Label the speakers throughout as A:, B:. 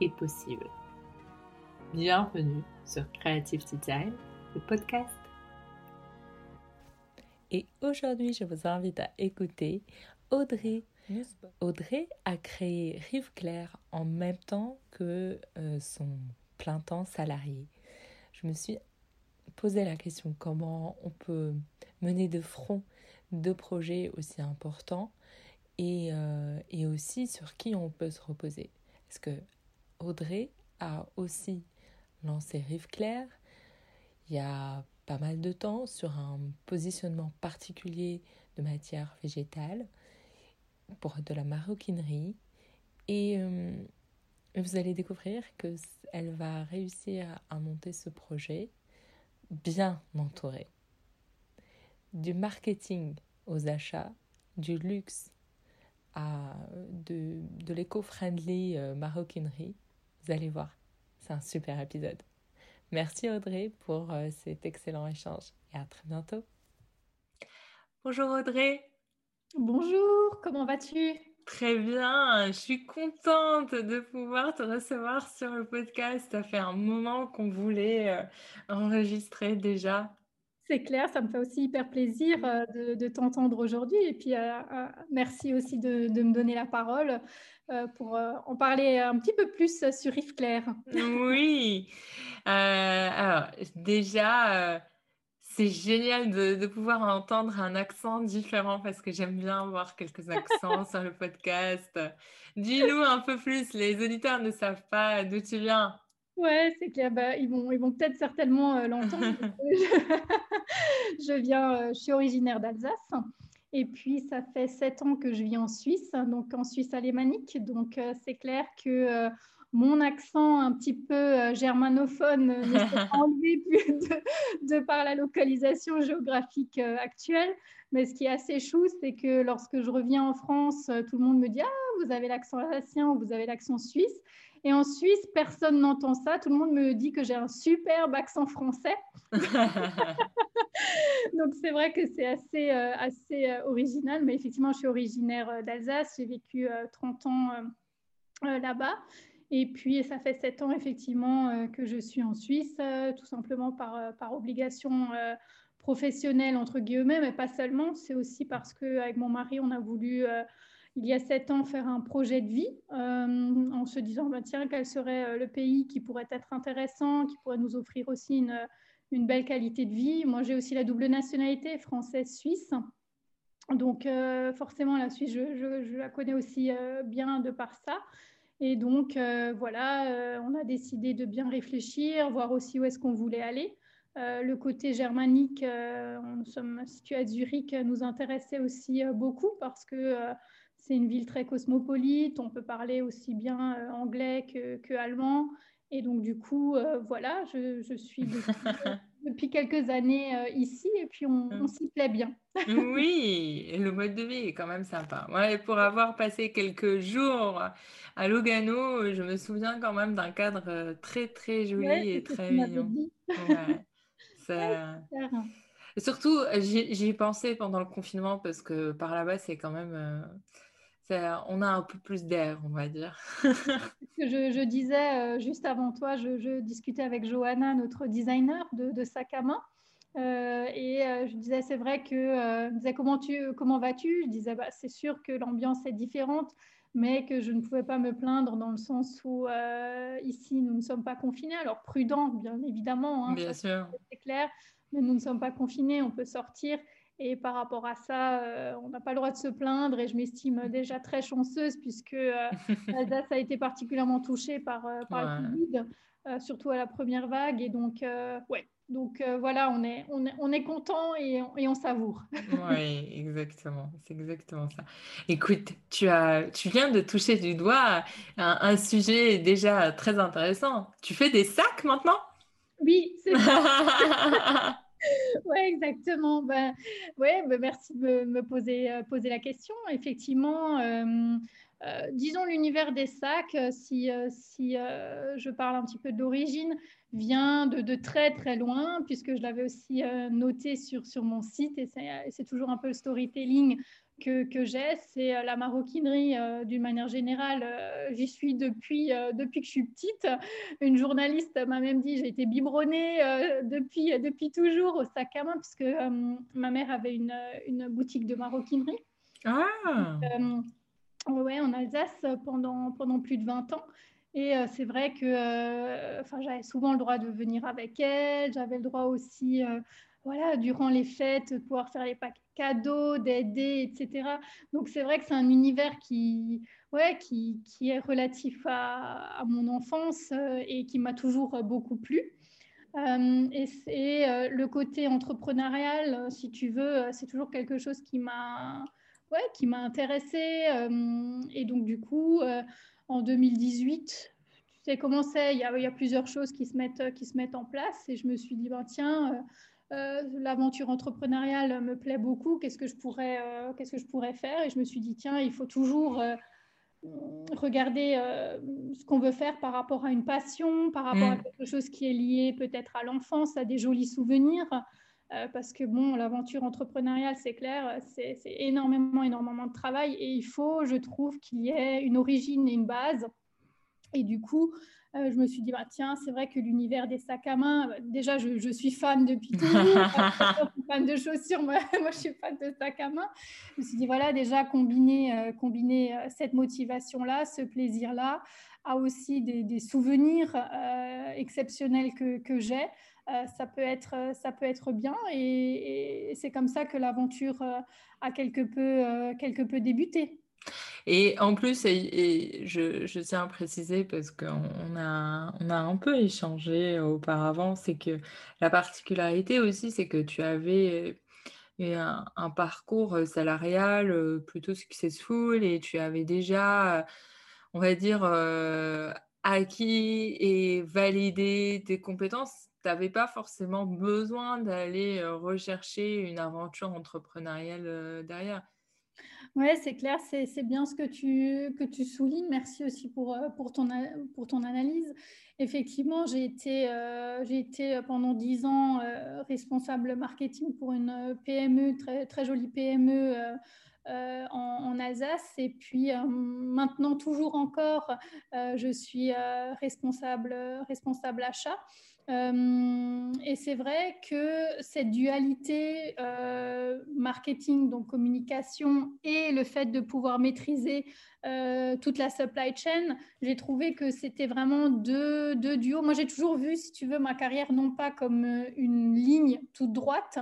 A: est possible. Bienvenue sur Creative Design, le podcast. Et aujourd'hui, je vous invite à écouter Audrey. Audrey a créé Rive Claire en même temps que euh, son plein temps salarié. Je me suis posé la question comment on peut mener de front deux projets aussi importants et, euh, et aussi sur qui on peut se reposer. Est-ce que Audrey a aussi lancé Rive Claire il y a pas mal de temps sur un positionnement particulier de matière végétale pour de la maroquinerie. Et euh, vous allez découvrir que elle va réussir à monter ce projet bien entouré du marketing aux achats du luxe à de, de l'éco-friendly euh, maroquinerie vous allez voir, c'est un super épisode. Merci Audrey pour euh, cet excellent échange et à très bientôt. Bonjour Audrey.
B: Bonjour, comment vas-tu?
A: Très bien, je suis contente de pouvoir te recevoir sur le podcast. Ça fait un moment qu'on voulait euh, enregistrer déjà.
B: C'est clair, ça me fait aussi hyper plaisir euh, de, t'entendre aujourd'hui. Et puis, merci aussi de, de, me donner la parole euh, pour euh, en parler un petit peu plus sur Rive Claire.
A: Oui. Euh, alors, déjà, c'est génial de, pouvoir entendre un accent différent parce que j'aime bien voir quelques accents sur le podcast. Dis-nous un peu plus, les auditeurs ne savent pas d'où tu viens.
B: Ouais, c'est clair. Bah, ils vont, ils vont peut-être certainement l'entendre. je viens, je suis originaire d'Alsace. Et puis, ça fait sept ans que je vis en Suisse, donc en Suisse alémanique. Donc, euh, c'est clair que euh, mon accent un petit peu euh, germanophone ne s'est pas enlevé de, par la localisation géographique actuelle. Mais ce qui est assez chou, c'est que lorsque je reviens en France, tout le monde me dit Ah, vous avez l'accent alsacien ou vous avez l'accent suisse. Et en Suisse, personne n'entend ça. Tout le monde me dit que j'ai un superbe accent français. Donc c'est vrai que c'est assez, euh, assez euh, original. Mais effectivement, je suis originaire euh, d'Alsace. J'ai vécu 30 ans là-bas. Et puis, ça fait 7 ans effectivement que je suis en Suisse, tout simplement par, par obligation professionnelle, entre guillemets, mais pas seulement. C'est aussi parce qu'avec mon mari, on a voulu il y a sept ans faire un projet de vie euh, en se disant bah, tiens quel serait euh, le pays qui pourrait être intéressant, qui pourrait nous offrir aussi une, belle qualité de vie. Moi j'ai aussi la double nationalité française-suisse. Donc euh, forcément la Suisse je, la connais aussi bien de par ça. Et donc voilà, on a décidé de bien réfléchir, voir aussi où est-ce qu'on voulait aller. le côté germanique, nous sommes situés à Zurich, nous intéressait aussi beaucoup parce que c'est une ville très cosmopolite, on peut parler aussi bien euh, anglais que, allemand. Et donc, du coup, euh, voilà, je, suis depuis, quelques années euh, ici et puis on, mm. s'y plaît bien.
A: oui, le mode de vie est quand même sympa. Ouais, pour avoir passé quelques jours à Lugano, je me souviens quand même d'un cadre très, très joli et très mignon. Surtout, j'y pensé pendant le confinement parce que par là-bas, c'est quand même on a un peu plus d'air, on va dire.
B: je, disais euh, juste avant toi, je, discutais avec Johanna, notre designer de, de sac à main. Euh, et euh, je disais, c'est vrai que, disais, comment, tu, comment vas-tu? Je disais, bah, c'est sûr que l'ambiance est différente, mais que je ne pouvais pas me plaindre dans le sens où ici, nous ne sommes pas confinés. Alors, prudent, bien évidemment,
A: hein, bien sûr.
B: c'est clair, mais nous ne sommes pas confinés, on peut sortir. Et par rapport à ça, euh, on n'a pas le droit de se plaindre et je m'estime déjà très chanceuse puisque euh, a été particulièrement touchée par, euh, par le Covid, surtout à la première vague. Et donc, ouais, donc voilà, on est, on est, on est content et, et on savoure.
A: oui, exactement. C'est exactement ça. Écoute, tu, as, tu viens de toucher du doigt un, un sujet déjà très intéressant. Tu fais des sacs maintenant?
B: Oui, c'est ça. oui, exactement. Ben, ouais, ben, merci de me poser, euh, poser la question. Effectivement, euh, euh, disons l'univers des sacs, si, si je parle un petit peu d'origine, vient de, de, très très loin, puisque je l'avais aussi noté sur, sur mon site, et c'est toujours un peu le storytelling que, j'ai, c'est euh, la maroquinerie euh, d'une manière générale. Euh, j'y suis depuis, depuis que je suis petite. Une journaliste m'a même dit j'ai été biberonnée depuis, depuis toujours au sac à main, puisque ma mère avait une, une boutique de maroquinerie. Ah ouais, en Alsace pendant, pendant plus de 20 ans. Et c'est vrai que enfin, j'avais souvent le droit de venir avec elle, j'avais le droit aussi voilà, durant les fêtes, de pouvoir faire les packs cadeaux, d'aider, etc. Donc c'est vrai que c'est un univers qui, ouais, qui, qui est relatif à, à mon enfance euh, et qui m'a toujours beaucoup plu. Euh, et c'est euh, le côté entrepreneurial, si tu veux, c'est toujours quelque chose qui m'a ouais, qui m'a intéressée. et donc du coup, en 2018, tu sais comment c'est, il y, y a plusieurs choses qui se mettent, qui se mettent en place et je me suis dit, ben, tiens, euh, l'aventure entrepreneuriale me plaît beaucoup, qu'est-ce que je pourrais, euh, qu'est-ce que je pourrais faire? Et je me suis dit, tiens, il faut toujours euh, regarder ce qu'on veut faire par rapport à une passion, par rapport à mm. quelque chose qui est lié peut-être à l'enfance, à des jolis souvenirs. parce que bon, l'aventure entrepreneuriale, c'est clair, c'est énormément, énormément de travail et il faut, je trouve, qu'il y ait une origine et une base. Et du coup, euh, je me suis dit, bah, tiens, c'est vrai que l'univers des sacs à main, euh, déjà, je, suis fan depuis toujours. fan de chaussures, moi, moi, je suis fan de sacs à main. Je me suis dit, voilà, déjà, combiner, euh, combiner cette motivation-là, ce plaisir-là, a aussi des, souvenirs exceptionnels que, que j'ai. ça, peut être, ça peut être bien et, et c'est comme ça que l'aventure a quelque peu, quelque peu débuté.
A: Et en plus, et, je, tiens à préciser parce qu'on a, on a un peu échangé auparavant, c'est que la particularité aussi, c'est que tu avais un, un, parcours salarial plutôt successful et tu avais déjà, on va dire, acquis et validé tes compétences. Tu n'avais pas forcément besoin d'aller rechercher une aventure entrepreneuriale derrière.
B: Oui, c'est clair, c'est bien ce que tu, que tu soulignes. Merci aussi pour, euh, pour, ton, pour ton analyse. Effectivement, j'ai été, euh, été pendant dix ans euh, responsable marketing pour une PME, très, très jolie PME en, en, Alsace. Et puis maintenant, toujours encore, je suis responsable, responsable achat. Euh, et c'est vrai que cette dualité euh, marketing, donc communication, et le fait de pouvoir maîtriser euh, toute la supply chain, j'ai trouvé que c'était vraiment deux, deux duos. Moi, j'ai toujours vu, si tu veux, ma carrière non pas comme une ligne toute droite,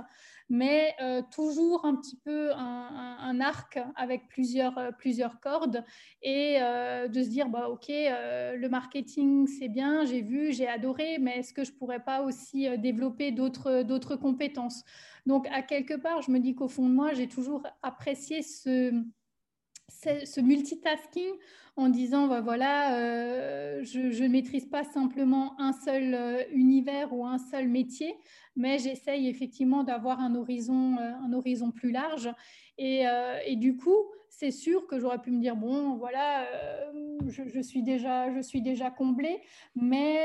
B: mais euh, toujours un petit peu un, arc avec plusieurs, euh, plusieurs cordes et euh, de se dire, bah, OK, le marketing, c'est bien, j'ai vu, j'ai adoré, mais est-ce que je pourrais pas aussi développer d'autres compétences? Donc, à quelque part, je me dis qu'au fond de moi, j'ai toujours apprécié ce, ce multitasking en disant bah, voilà, euh, je ne maîtrise pas simplement un seul euh, univers ou un seul métier, mais j'essaye effectivement d'avoir un horizon, euh, un horizon plus large. Et, et du coup, c'est sûr que j'aurais pu me dire bon voilà je, suis déjà je suis déjà comblée mais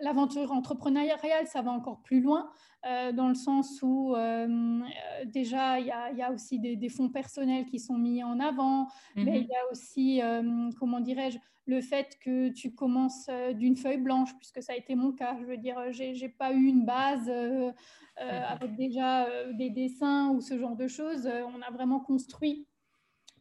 B: l'aventure entrepreneuriale ça va encore plus loin euh, dans le sens où euh, euh, déjà il y, y a, aussi des, des, fonds personnels qui sont mis en avant, mais il mhm. y a aussi, comment dirais-je, le fait que tu commences d'une feuille blanche, puisque ça a été mon cas. Je veux dire, j'ai pas eu une base avec déjà des dessins ou ce genre de choses. On a vraiment construit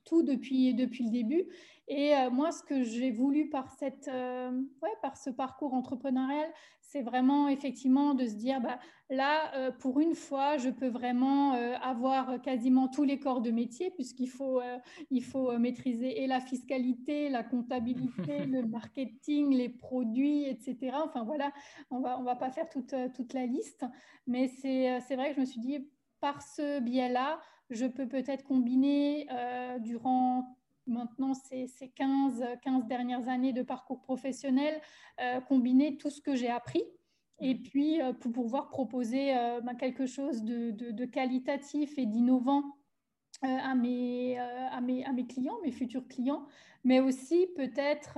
B: tout depuis, depuis le début. Et euh, moi, ce que j'ai voulu par, cette, euh, ouais, par ce parcours entrepreneurial, c'est vraiment effectivement de se dire, bah, là, euh, pour une fois, je peux vraiment avoir quasiment tous les corps de métier, puisqu'il faut, il faut maîtriser et la fiscalité, la comptabilité, le marketing, les produits, etc. Enfin voilà, on va, on va pas faire toute, toute la liste, mais c'est vrai que je me suis dit, par ce biais-là, je peux peut-être combiner durant maintenant ces, 15, 15 dernières années de parcours professionnel, euh, combiner tout ce que j'ai appris et mmh. puis euh, pour pouvoir proposer euh, ben, quelque chose de, qualitatif et d'innovant à, mes, à, mes, à mes clients, mes futurs clients, mais aussi peut-être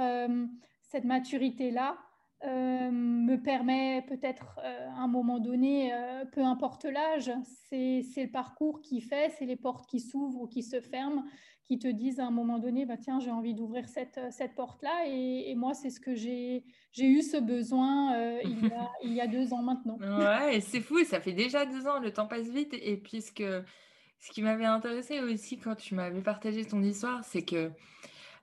B: cette maturité-là me permet peut-être à un moment donné, peu importe l'âge, c'est le parcours qui fait, c'est les portes qui s'ouvrent ou qui se ferment qui te disent à un moment donné, bah, tiens, j'ai envie d'ouvrir cette, euh, cette porte-là. Et, moi, c'est ce que j'ai eu ce besoin euh, il, y a, il, y a, deux ans maintenant.
A: Ouais, c'est fou, ça fait déjà deux ans, le temps passe vite. Et puisque ce qui m'avait intéressé aussi quand tu m'avais partagé ton histoire, c'est que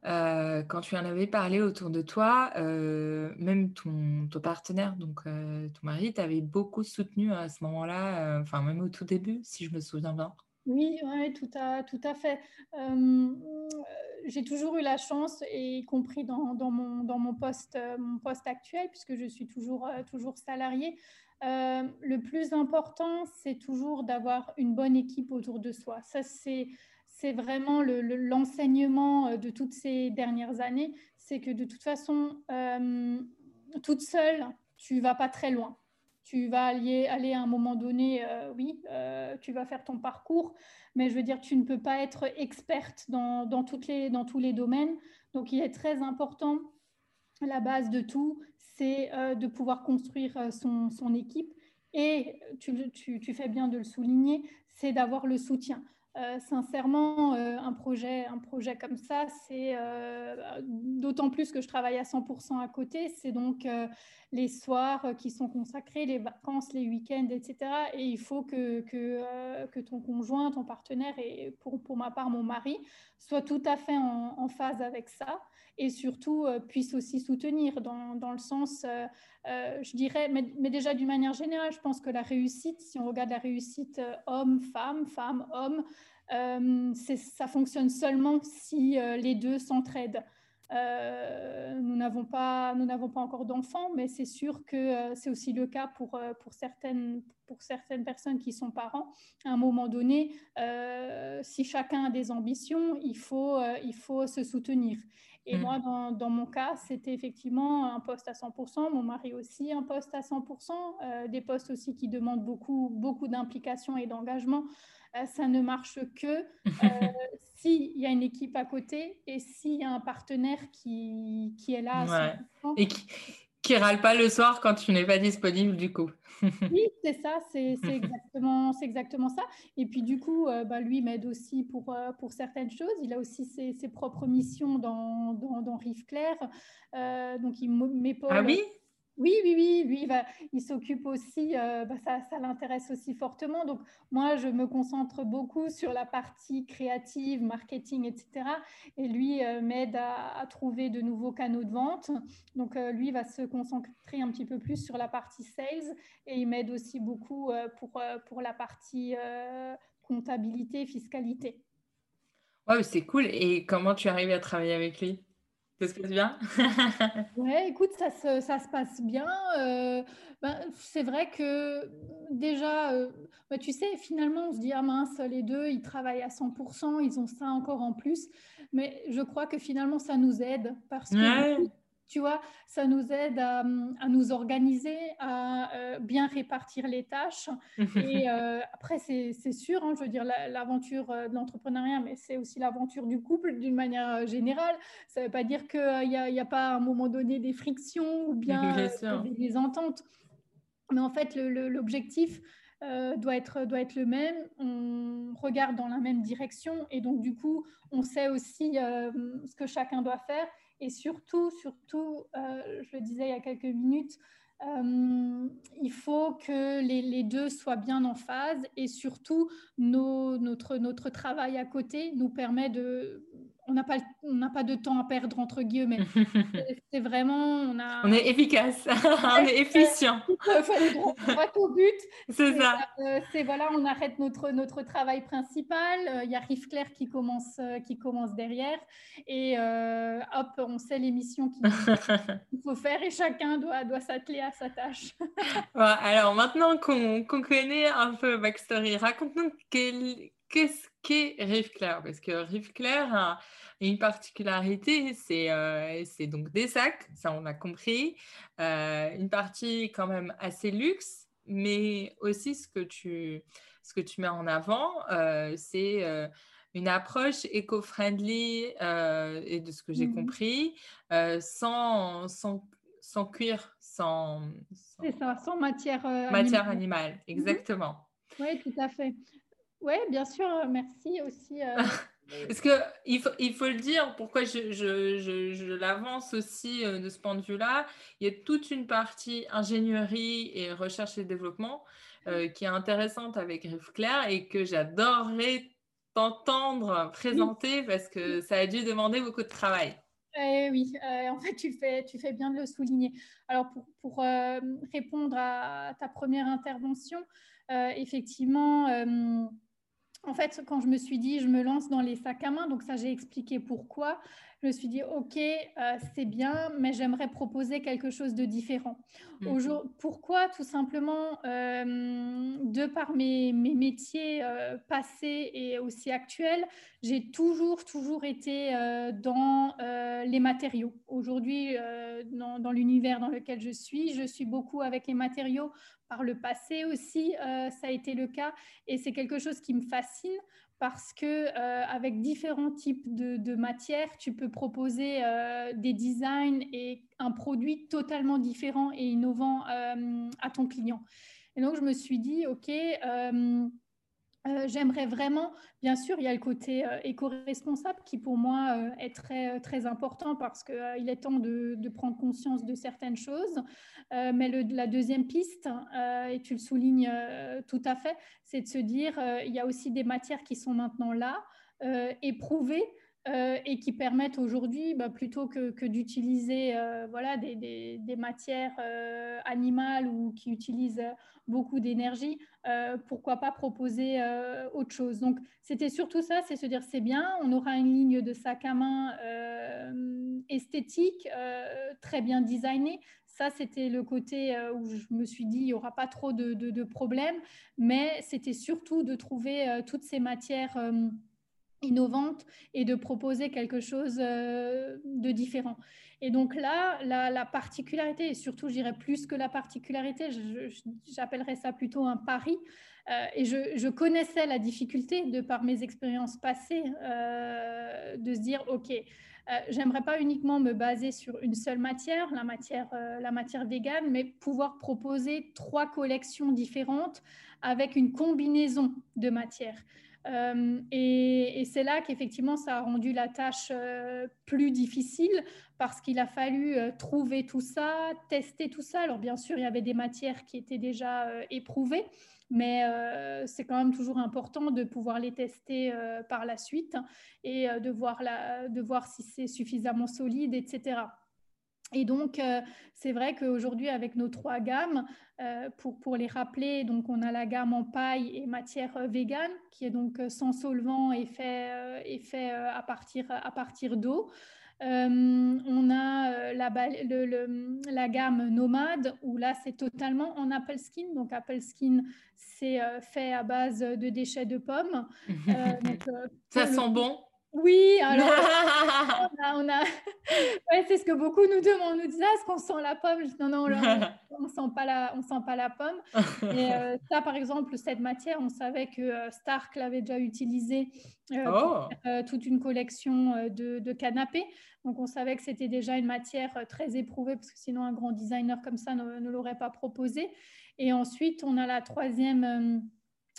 A: euh, quand tu en avais parlé autour de toi, même ton, ton, partenaire, donc ton mari, t'avait beaucoup soutenu à ce moment-là, enfin même au tout début, si je me souviens bien.
B: Oui, tout, à, tout à fait. Euh, j'ai toujours eu la chance, et y compris dans, mon, dans mon, poste, mon poste actuel, puisque je suis toujours, euh, toujours salariée, euh, le plus important, c'est toujours d'avoir une bonne équipe autour de soi. Ça, c'est, c'est vraiment l'enseignement de toutes ces dernières années. C'est que de toute façon, toute seule, tu vas pas très loin tu vas aller, aller à un moment donné, euh, oui, euh, tu vas faire ton parcours, mais je veux dire, tu ne peux pas être experte dans, dans, les, dans tous les domaines. Donc, il est très important, la base de tout, c'est euh, de pouvoir construire son, son équipe. Et tu, tu, tu, fais bien de le souligner, c'est d'avoir le soutien. Euh, sincèrement, euh, un, projet, un projet comme ça, c'est euh, d'autant plus que je travaille à 100% à côté, c'est donc les soirs qui sont consacrés, les vacances, les week-ends, etc. Et il faut que, que, que ton conjoint, ton partenaire, et pour, pour, ma part mon mari, soit tout à fait en, phase avec ça et surtout puisse aussi soutenir dans, dans le sens, je dirais, mais, mais déjà d'une manière générale, je pense que la réussite, si on regarde la réussite homme-femme, femme-homme, euh, ça fonctionne seulement si euh, les deux s'entraident. Euh, nous n'avons pas, nous n'avons pas encore d'enfants, mais c'est sûr que c'est aussi le cas pour, pour, certaines, pour certaines personnes qui sont parents. À un moment donné, si chacun a des ambitions, il faut, il faut se soutenir. Et mm. moi, dans, dans, mon cas, c'était effectivement un poste à 100%, mon mari aussi un poste à 100%, des postes aussi qui demandent beaucoup, beaucoup d'implication et d'engagement. Euh, ça ne marche que euh, s'il y a une équipe à côté et s'il y a un partenaire qui, qui est là.
A: Et qui, qui râle pas le soir quand tu n'es pas disponible du coup.
B: oui, c'est ça, c'est exactement, exactement ça. Et puis du coup, euh, bah, lui m'aide aussi pour, pour certaines choses. Il a aussi ses, ses propres missions dans, dans, dans Rive Claire. donc il m'épaule.
A: Ah oui?
B: Oui, oui, oui, lui, il, s'occupe aussi, euh, bah, ça, ça l'intéresse aussi fortement. Donc, moi, je me concentre beaucoup sur la partie créative, marketing, etc. Et lui euh, m'aide à, trouver de nouveaux canaux de vente. Donc, euh, lui va se concentrer un petit peu plus sur la partie sales et il m'aide aussi beaucoup pour, pour la partie comptabilité, fiscalité.
A: Ouais, c'est cool. Et comment tu arrives à travailler avec lui? Ça se passe bien?
B: Ouais, écoute, ça se, ça se passe bien. Euh, ben, c'est vrai que déjà, euh, ben, tu sais, finalement, on se dit, ah mince, les deux, ils travaillent à 100%, ils ont ça encore en plus. Mais je crois que finalement, ça nous aide parce que tu vois, ça nous aide à, nous organiser, à euh, bien répartir les tâches. Et euh, après, c'est sûr, hein, je veux dire, l'aventure euh, de l'entrepreneuriat, mais c'est aussi l'aventure du couple d'une manière générale. Ça ne veut pas dire qu'il n'y a, a, pas à un moment donné des frictions ou bien des, ententes. Mais en fait, l'objectif doit, être, doit être le même. On regarde dans la même direction et donc, du coup, on sait aussi ce que chacun doit faire et surtout, surtout, euh, je le disais il y a quelques minutes, euh, il faut que les, deux soient bien en phase et surtout notre, notre travail à côté nous permet de, on n'a pas, on pas de temps à perdre, entre guillemets. c'est vraiment. On, a...
A: on est efficace, on est efficient.
B: Il faut aller droit au but.
A: C'est ça.
B: Euh, c'est voilà, on arrête notre, notre travail principal. Euh, il y a Rive Claire qui commence, euh, qui commence derrière. Et hop, on sait l'émission qu'il faut faire et chacun doit, doit s'atteler à sa tâche.
A: alors maintenant qu'on connaît un peu Backstory, raconte-nous qu'est-ce qu'est Rive Claire? Parce que Rive Claire a une particularité, euh, c'est donc des sacs, ça on a compris, euh, une partie quand même assez luxe, mais aussi ce que tu, ce que tu mets en avant, euh, c'est une approche éco-friendly et de ce que j'ai mmh compris, sans, sans, sans cuir, sans,
B: sans, sans matière,
A: matière animale. Mmh exactement.
B: Oui, tout à fait. Oui, bien sûr, euh, merci aussi. Euh,
A: Parce qu'il faut, il faut le dire, pourquoi je, je, je, l'avance aussi euh, de ce point de vue-là, il y a toute une partie ingénierie et recherche et développement qui est intéressante avec Rive Claire et que j'adorerais t'entendre présenter parce que ça a dû demander beaucoup de travail.
B: Eh oui, en fait, tu fais, tu fais bien de le souligner. Alors, pour, pour répondre à ta première intervention, effectivement, en fait, quand je me suis dit, je me lance dans les sacs à main, donc ça, j'ai expliqué pourquoi. Je me suis dit, OK, euh, c'est bien, mais j'aimerais proposer quelque chose de différent. Mhm. Pourquoi Tout simplement, euh, de par mes, métiers euh, passés et aussi actuels, j'ai toujours, toujours été dans les matériaux. Aujourd'hui, dans, dans l'univers dans lequel je suis, je suis beaucoup avec les matériaux par le passé aussi, ça a été le cas. Et c'est quelque chose qui me fascine parce que euh, avec différents types de, matières, tu peux proposer euh, des designs et un produit totalement différent et innovant à ton client. Et donc, je me suis dit, OK, J'aimerais vraiment, bien sûr, il y a le côté éco-responsable qui pour moi est très, très important parce qu'il est temps de, prendre conscience de certaines choses. Euh, mais la deuxième piste, euh, et tu le soulignes euh, tout à fait, c'est de se dire il y a aussi des matières qui sont maintenant là, éprouvées. Et qui permettent aujourd'hui, bah, plutôt que, d'utiliser voilà, des, matières animales ou qui utilisent beaucoup d'énergie, pourquoi pas proposer autre chose. Donc, c'était surtout ça, c'est se dire c'est bien, on aura une ligne de sac à main esthétique, très bien designée, ça, c'était le côté euh, où je me suis dit, il n'y aura pas trop de, problèmes, mais c'était surtout de trouver euh, toutes ces matières euh, innovantes et de proposer quelque chose de différent. Et donc là, la, particularité, et surtout, je dirais plus que la particularité, j'appellerais ça plutôt un pari. et je, connaissais la difficulté, de par mes expériences passées, de se dire, OK, euh, j'aimerais pas uniquement me baser sur une seule matière, la matière, euh, la matière mais pouvoir proposer trois collections différentes avec une combinaison de matières. Euh, et, c'est là qu'effectivement, ça a rendu la tâche plus difficile parce qu'il a fallu trouver tout ça, tester tout ça. Alors bien sûr, il y avait des matières qui étaient déjà éprouvées, mais euh, c'est quand même toujours important de pouvoir les tester euh, par la suite et euh, de, voir la, de voir si c'est suffisamment solide, etc. Et donc, c'est vrai qu'aujourd'hui, avec nos trois gammes, pour, pour, les rappeler, donc on a la gamme en paille et matière végane, qui est donc sans solvant et fait, et fait à partir, à partir d'eau. Euh, on a euh, la, la, gamme nomade où là c'est totalement en apple skin. Donc apple skin c'est euh, fait à base de déchets de pommes.
A: Ça sent bon.
B: Oui, alors on a, c'est ce que beaucoup nous demandent, nous disent ah, est-ce qu'on sent la pomme? Non, non, on, ne sent pas la, on sent pas la pomme. Et ça, par exemple, cette matière, on savait que Stark l'avait déjà utilisée pour oh! toute une collection de, de canapés. Donc, on savait que c'était déjà une matière euh, très éprouvée parce que sinon, un grand designer comme ça ne, l'aurait pas proposé. Et ensuite, on a la troisième, euh,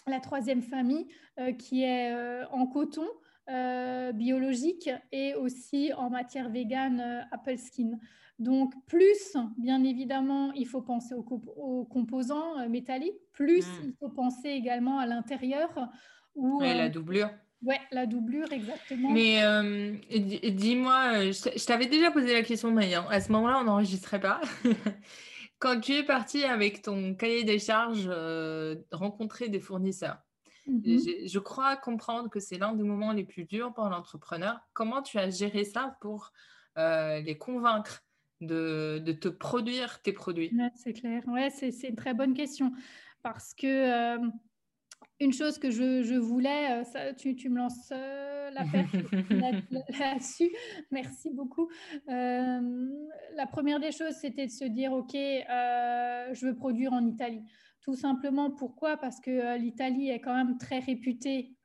B: la troisième famille euh, qui est en coton. Biologique et aussi en matière végane Apple Skin. Donc, plus, bien évidemment, il faut penser aux, composants métalliques, plus mm. il faut penser également à l'intérieur.
A: Où, la doublure.
B: Ouais, la doublure, exactement.
A: Mais euh, dis-moi, je t'avais déjà posé la question, mais à ce moment-là, on n'enregistrait pas. Quand tu es parti avec ton cahier des charges rencontrer des fournisseurs, mmh je, crois comprendre que c'est l'un des moments les plus durs pour l'entrepreneur. Comment tu as géré ça pour les convaincre de, de, te produire tes produits?
B: C'est clair, ouais, c'est une très bonne question parce que une chose que je, voulais, euh, ça, tu, me lances euh, la là-dessus. Merci beaucoup. Euh, la première des choses, c'était de se dire, OK, je veux produire en Italie. Tout simplement, pourquoi? Parce que l'Italie est quand même très réputée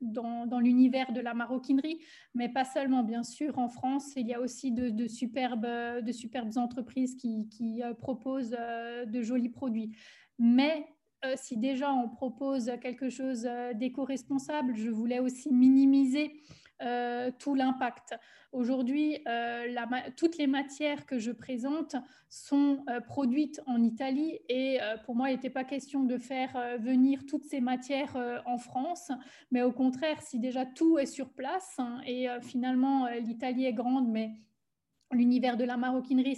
B: dans, l'univers de la maroquinerie, mais pas seulement, bien sûr. En France, il y a aussi de, superbes, de superbes entreprises qui, qui proposent de jolis produits. Mais euh, si déjà on propose quelque chose euh, d'éco-responsable, je voulais aussi minimiser euh, tout l'impact. Aujourd'hui, toutes les matières que je présente sont produites en Italie et pour moi, il n'était pas question de faire venir toutes ces matières en France, mais au contraire, si déjà tout est sur place hein, et finalement l'Italie est grande, mais l'univers de la maroquinerie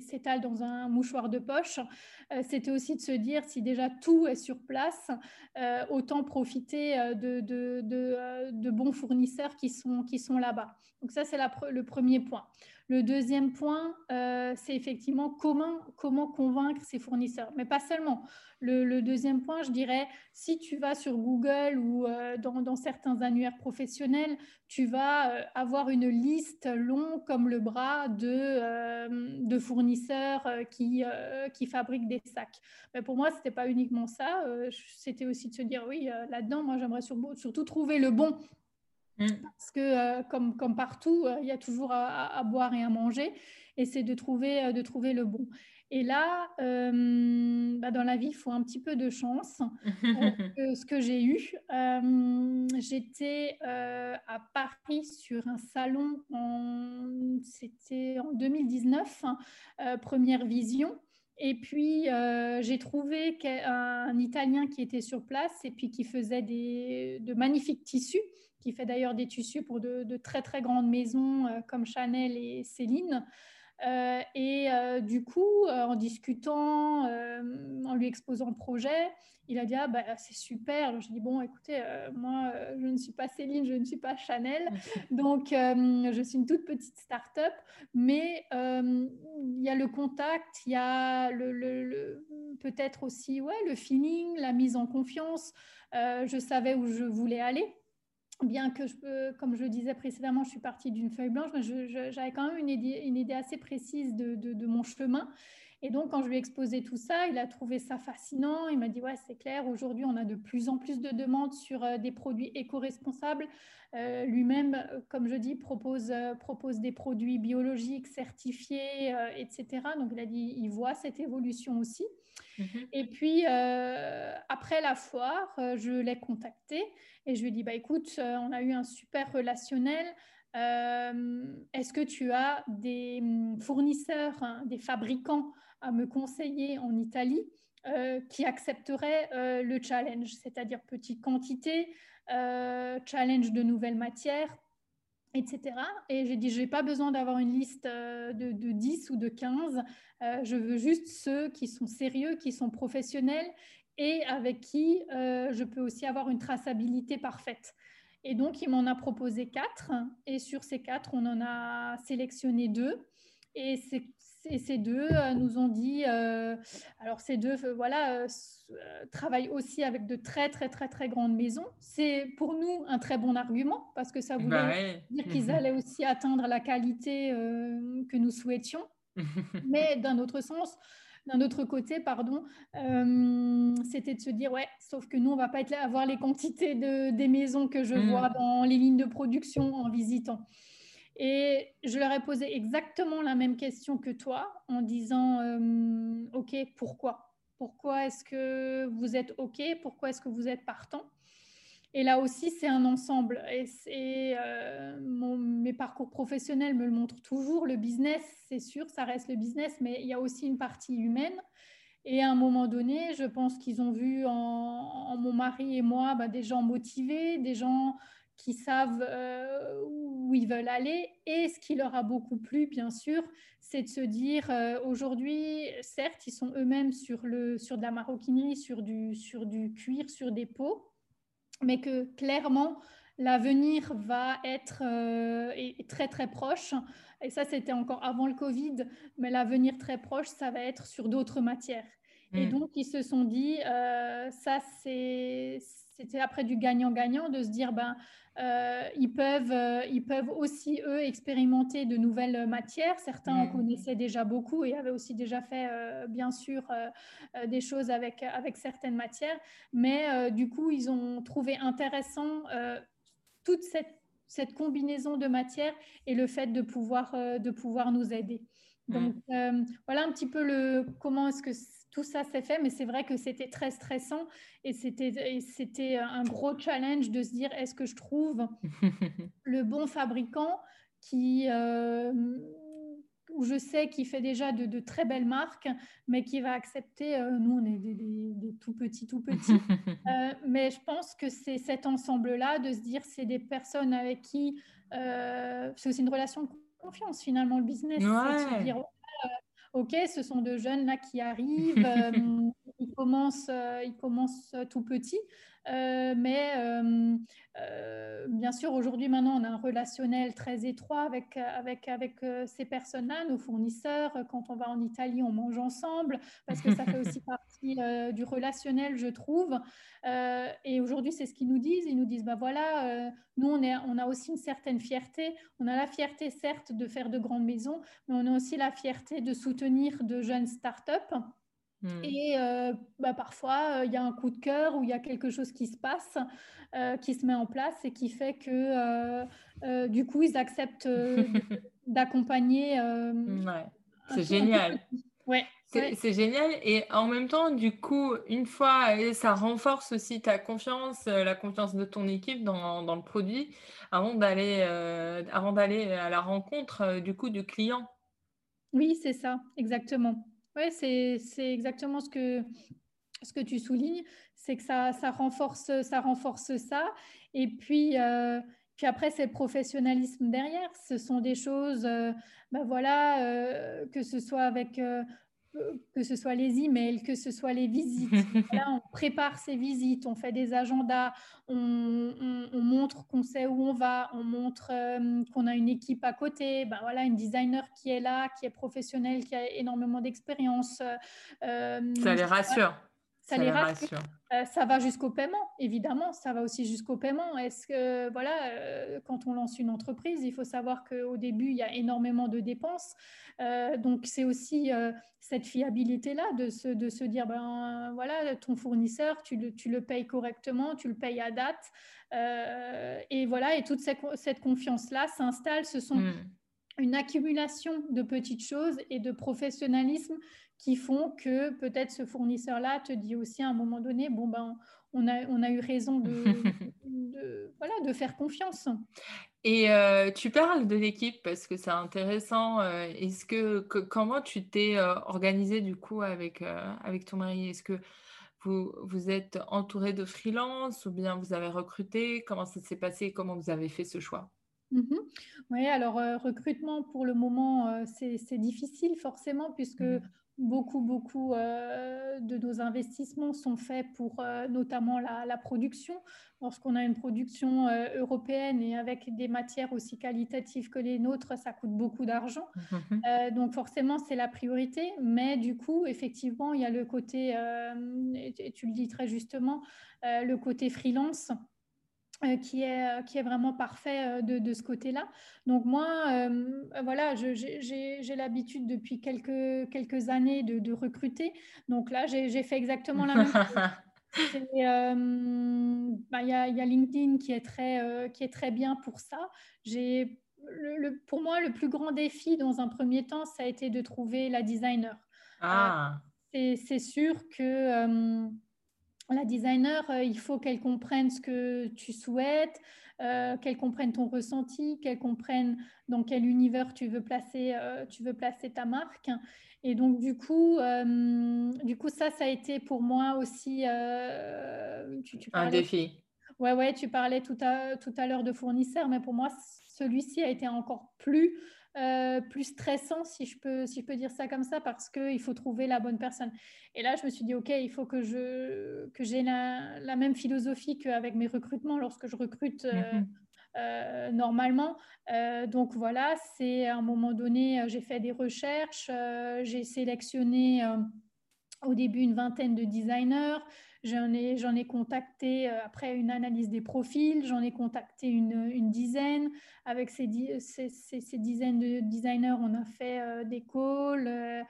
B: s'étale dans un mouchoir de poche. Euh, c'était aussi de se dire, si déjà tout est sur place, euh, autant profiter euh, de, de, bons fournisseurs qui sont, qui sont là-bas. Donc ça, c'est le premier point. Le deuxième point, c'est effectivement comment, comment convaincre ces fournisseurs. Mais pas seulement. Le, deuxième point, je dirais, si tu vas sur Google ou dans, certains annuaires professionnels, tu vas avoir une liste longue comme le bras de, euh, fournisseurs qui, qui fabriquent des sacs. Mais pour moi, ce n'était pas uniquement ça. C'était aussi de se dire, oui, là-dedans, moi, j'aimerais surtout trouver le bon mmh. parce que comme, comme partout, il y a toujours à, à, boire et à manger, et c'est de trouver, de trouver le bon. Et là, euh, bah, dans la vie, il faut un petit peu de chance. Euh, ce que j'ai eu, euh, j'étais à Paris sur un salon, c'était en 2019, hein, première vision. Et puis, j'ai trouvé un, Italien qui était sur place et puis qui faisait des, de magnifiques tissus, qui fait d'ailleurs des tissus pour de, de, très, très grandes maisons comme Chanel et Céline. Euh, et euh, du coup, euh, en discutant, en lui exposant le projet, il a dit ah bah c'est super. Je dis bon écoutez moi je ne suis pas Céline, je ne suis pas Chanel, donc je suis une toute petite start-up, mais il y a le contact, il y a le, peut-être aussi ouais le feeling, la mise en confiance. je savais où je voulais aller bien que, comme je le disais précédemment, je suis partie d'une feuille blanche, mais j'avais quand même une idée, assez précise de, mon chemin. Et donc, quand je lui ai exposé tout ça, il a trouvé ça fascinant. Il m'a dit, ouais, c'est clair, aujourd'hui, on a de plus en plus de demandes sur euh, des produits éco-responsables. Euh, lui-même, euh, comme je dis, propose des produits biologiques certifiés, etc. Donc, il a dit, il voit cette évolution aussi. Mhm. Et puis, après la foire, je l'ai contacté et je lui ai dit, bah, écoute, on a eu un super relationnel. Est-ce que tu as des hum, fournisseurs, hein, des fabricants à me conseiller en Italie euh, qui accepterait euh, le challenge, c'est-à-dire petite quantité, euh, challenge de nouvelles matières, etc. Et j'ai dit, je n'ai pas besoin d'avoir une liste de, de, 10 ou de 15, je veux juste ceux qui sont sérieux, qui sont professionnels et avec qui je peux aussi avoir une traçabilité parfaite. Et donc, il m'en a proposé quatre. Et sur ces quatre, on en a sélectionné deux. Et et ces deux euh, nous ont dit, euh, alors ces deux, euh, voilà, travaillent aussi avec de très très très très grandes maisons. C'est pour nous un très bon argument parce que ça voulait bah dire qu'ils allaient aussi atteindre la qualité que nous souhaitions. Mais d'un autre sens, d'un autre côté, pardon, c'était de se dire, ouais, sauf que nous, on va pas être là, avoir les quantités de, des maisons que je mmh. vois dans les lignes de production en visitant. Et je leur ai posé exactement la même question que toi en disant, euh, OK, pourquoi? Pourquoi est-ce que vous êtes OK? Pourquoi est-ce que vous êtes partant? Et là aussi, c'est un ensemble. Et, euh, mes parcours professionnels me le montrent toujours. Le business, c'est sûr, ça reste le business, mais il y a aussi une partie humaine. Et à un moment donné, je pense qu'ils ont vu en, mon mari et moi bah, des gens motivés, des gens qui savent euh, où ils veulent aller. Et ce qui leur a beaucoup plu, bien sûr, c'est de se dire euh, aujourd'hui, certes, ils sont eux-mêmes sur, le, sur de la maroquinerie, sur du, sur du cuir, sur des peaux, mais que clairement, l'avenir va être euh, très très proche. Et ça, c'était encore avant le Covid, mais l'avenir très proche, ça va être sur d'autres matières. Et mm. donc, ils se sont dit, euh, ça, c'était après du gagnant-gagnant de se dire, ben, euh, ils, peuvent, euh, ils peuvent aussi, eux, expérimenter de nouvelles matières. Certains en mm. connaissaient déjà beaucoup et avaient aussi déjà fait, bien sûr, des choses avec, avec certaines matières. Mais du coup, ils ont trouvé intéressant toute cette, cette, combinaison de matières et le fait de pouvoir, de pouvoir nous aider. Mm. Donc, voilà un petit peu le, comment est-ce que tout ça s'est fait, mais c'est vrai que c'était très stressant et c'était un gros challenge de se dire est-ce que je trouve le bon fabricant qui, euh, où je sais qu'il fait déjà de, très belles marques, mais qui va accepter, euh, nous on est des, tout petits, tout petits, euh, mais je pense que c'est cet ensemble-là de se dire c'est des personnes avec qui, c'est aussi une relation de confiance finalement le business, c'est de se dire ok, ce sont de jeunes là qui arrivent, euh, ils commencent, euh, ils commencent tout petits, euh, mais bien sûr, aujourd'hui, maintenant, on a un relationnel très étroit avec, avec, avec ces personnes-là, nos fournisseurs. Quand on va en Italie, on mange ensemble parce que ça fait aussi partie du relationnel, je trouve. et aujourd'hui, c'est ce qu'ils nous disent. Ils nous disent, bah voilà, nous, on, est, on a aussi une certaine fierté. On a la fierté, certes, de faire de grandes maisons, mais on a aussi la fierté de soutenir de jeunes startups. Hmm. Et bah, parfois, il y a un coup de cœur ou il y a quelque chose qui se passe, qui se met en place et qui fait que du coup, ils acceptent d'accompagner.
A: Ouais. C'est génial.
B: Ouais,
A: c'est génial. Et en même temps, du coup, une fois, ça renforce aussi ta confiance, la confiance de ton équipe dans, dans le produit, avant d'aller avant d'aller à la rencontre du coup du client.
B: Oui, c'est ça, exactement. Oui, c'est exactement ce que, tu soulignes, c'est que ça, ça, renforce, ça renforce ça. Et puis, euh, puis après, c'est le professionnalisme derrière. Ce sont des choses, ben voilà, euh, que ce soit avec que ce soit les emails, que ce soit les visites. Là, on prépare ces visites, on fait des agendas, on, montre qu'on sait où on va, on montre euh, qu'on a une équipe à côté, ben voilà, une designer qui est là, qui est professionnelle, qui a énormément d'expérience.
A: Euh, ça les rassure.
B: Les rassure. Euh, ça va jusqu'au paiement, évidemment, ça va aussi jusqu'au paiement. Est-ce que, voilà, quand on lance une entreprise, il faut savoir qu'au début, il y a énormément de dépenses. donc, c'est aussi cette fiabilité-là de se, de se dire, ben voilà, ton fournisseur, tu le, tu le payes correctement, tu le payes à date. Euh, et voilà, et toute cette, cette confiance-là s'installe. Ce sont hmm. une accumulation de petites choses et de professionnalisme qui font que peut-être ce fournisseur-là te dit aussi à un moment donné, bon ben on a, on a eu raison de, de, voilà, de faire confiance.
A: Et euh, tu parles de l'équipe parce que c'est intéressant. Euh, est-ce que, comment tu t'es euh, organisé du coup avec, avec ton mari? Est-ce que vous, vous êtes entouré de freelance ou bien vous avez recruté? Comment ça s'est passé? Comment vous avez fait ce choix?
B: Mmh Oui, alors recrutement pour le moment, c'est difficile forcément puisque mmh beaucoup, beaucoup euh, de nos investissements sont faits pour euh, notamment la, production. Lorsqu'on a une production euh, européenne et avec des matières aussi qualitatives que les nôtres, ça coûte beaucoup d'argent. Mhm. donc forcément, c'est la priorité. Mais du coup, effectivement, il y a le côté, et tu le dis très justement, le côté freelance qui, est, euh, qui est vraiment parfait euh, de, de ce côté-là. Donc moi, voilà, j'ai l'habitude depuis quelques, quelques années de, de recruter. Donc là, j'ai fait exactement la même chose. Bah, il y, a, y, a LinkedIn qui est très, qui est très bien pour ça. J'ai le, pour moi, le plus grand défi dans un premier temps, ça a été de trouver la designer.
A: Ah.
B: c'est sûr que la designer, euh, il faut qu'elle comprenne ce que tu souhaites, qu'elles comprennent ton ressenti, qu'elles comprennent dans quel univers tu veux placer, tu veux placer ta marque. Et donc, du coup, du coup, ça, ça a été pour moi aussi
A: un défi.
B: Ouais, ouais, tu parlais tout à, tout à l'heure de fournisseurs, mais pour moi, celui-ci a été encore plus, euh, plus stressant, si je, peux, si je peux dire ça comme ça, parce qu'il faut trouver la bonne personne. Et là, je me suis dit, OK, il faut que, je, que j'ai la, la, même philosophie qu'avec mes recrutements lorsque je recrute. Euh, mm-hmm. euh, normalement. donc voilà, c'est à un moment donné, j'ai fait des recherches, j'ai sélectionné au début une vingtaine de designers, J'en ai, j'en ai contacté, euh, après une analyse des profils, j'en ai contacté une, une dizaine. Avec ces, ces, ces, dizaines de designers, on a fait euh, des calls. Euh,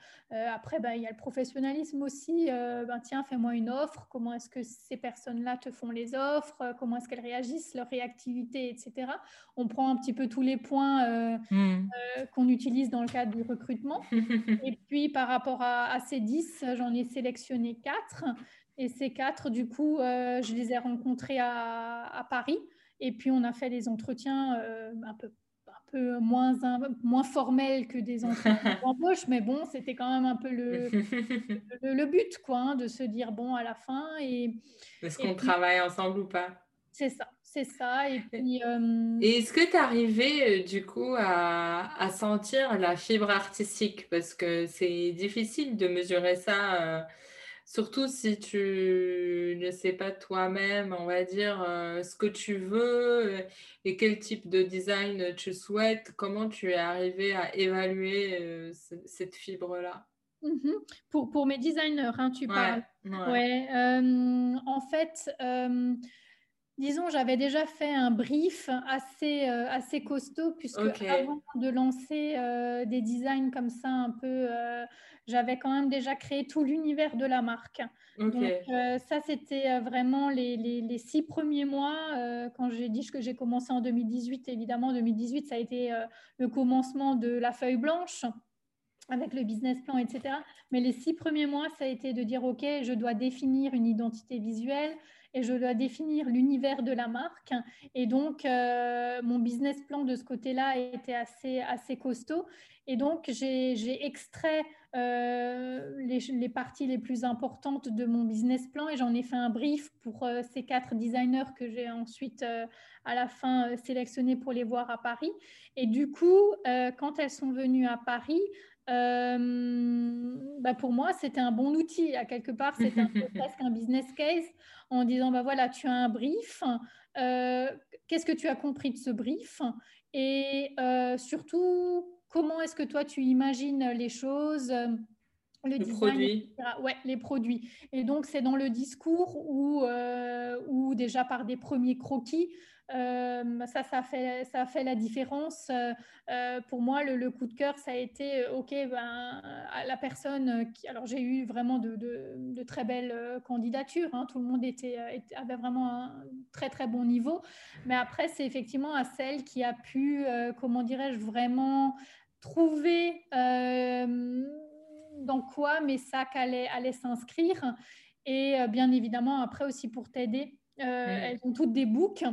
B: après, bah, il y a le professionnalisme aussi. ben, tiens, fais-moi une offre. Comment est-ce que ces personnes-là te font les offres Comment est-ce qu'elles réagissent, leur réactivité, etc. On prend un petit peu tous les points hmm. qu'on utilise dans le cadre du recrutement. Et puis, par rapport à, à ces 10, j'en ai sélectionné 4. Et ces quatre, du coup, euh, je les ai rencontrés à, Paris. Et puis, on a fait des entretiens euh, un, peu, un peu moins, moins formels que des entretiens d'embauche. Mais bon, c'était quand même un peu le, le, but, quoi, hein, de se dire, bon, à la fin.
A: Est-ce qu'on travaille ensemble ou pas?
B: C'est ça, c'est ça. Et puis.
A: Euh, et est-ce que tu es arrivé, du coup, à, à, sentir la fibre artistique? Parce que c'est difficile de mesurer ça Surtout si tu ne sais pas toi-même, on va dire, euh, ce que tu veux euh, et quel type de design tu souhaites, comment tu es arrivé à évaluer euh, cette fibre-là?
B: Mmh pour, pour, mes designers, hein, tu parles. Ouais. en fait, disons, j'avais déjà fait un brief assez, assez costaud, puisque avant de lancer des designs comme ça un peu j'avais quand même déjà créé tout l'univers de la marque. Donc euh, ça, c'était euh, vraiment les, les, six premiers mois. Euh, quand j'ai dit que j'ai commencé en 2018, évidemment, 2018, ça a été le commencement de la feuille blanche avec le business plan, etc. Mais les six premiers mois, ça a été de dire, OK, je dois définir une identité visuelle, et je dois définir l'univers de la marque. Et donc, mon business plan de ce côté-là était assez, assez costaud. Et donc, j'ai extrait euh, les, parties les plus importantes de mon business plan et j'en ai fait un brief pour euh, ces quatre designers que j'ai ensuite euh, à la fin sélectionnés pour les voir à Paris. Et du coup, quand elles sont venues à Paris, bah pour moi, c'était un bon outil. À quelque part, c'était presque un business case en disant, bah voilà, tu as un brief. Qu'est-ce que tu as compris de ce brief? Et surtout, comment est-ce que toi, tu imagines les choses euh,
A: le, produit.
B: Ouais, les produits. Et donc, c'est dans le discours ou euh, déjà par des premiers croquis, euh, ça, ça a, fait, ça fait la différence. pour moi, le, coup de cœur, ça a été, OK, ben, la personne qui... Alors, j'ai eu vraiment de, de, très belles candidatures. Hein. tout le monde était, avait vraiment un très, très bon niveau. Mais après, c'est effectivement à celle qui a pu, comment dirais-je, vraiment trouver euh, dans quoi mes sacs allaient, allaient s'inscrire. Et euh, bien évidemment, après aussi pour t'aider, euh, mm. elles ont toutes des books.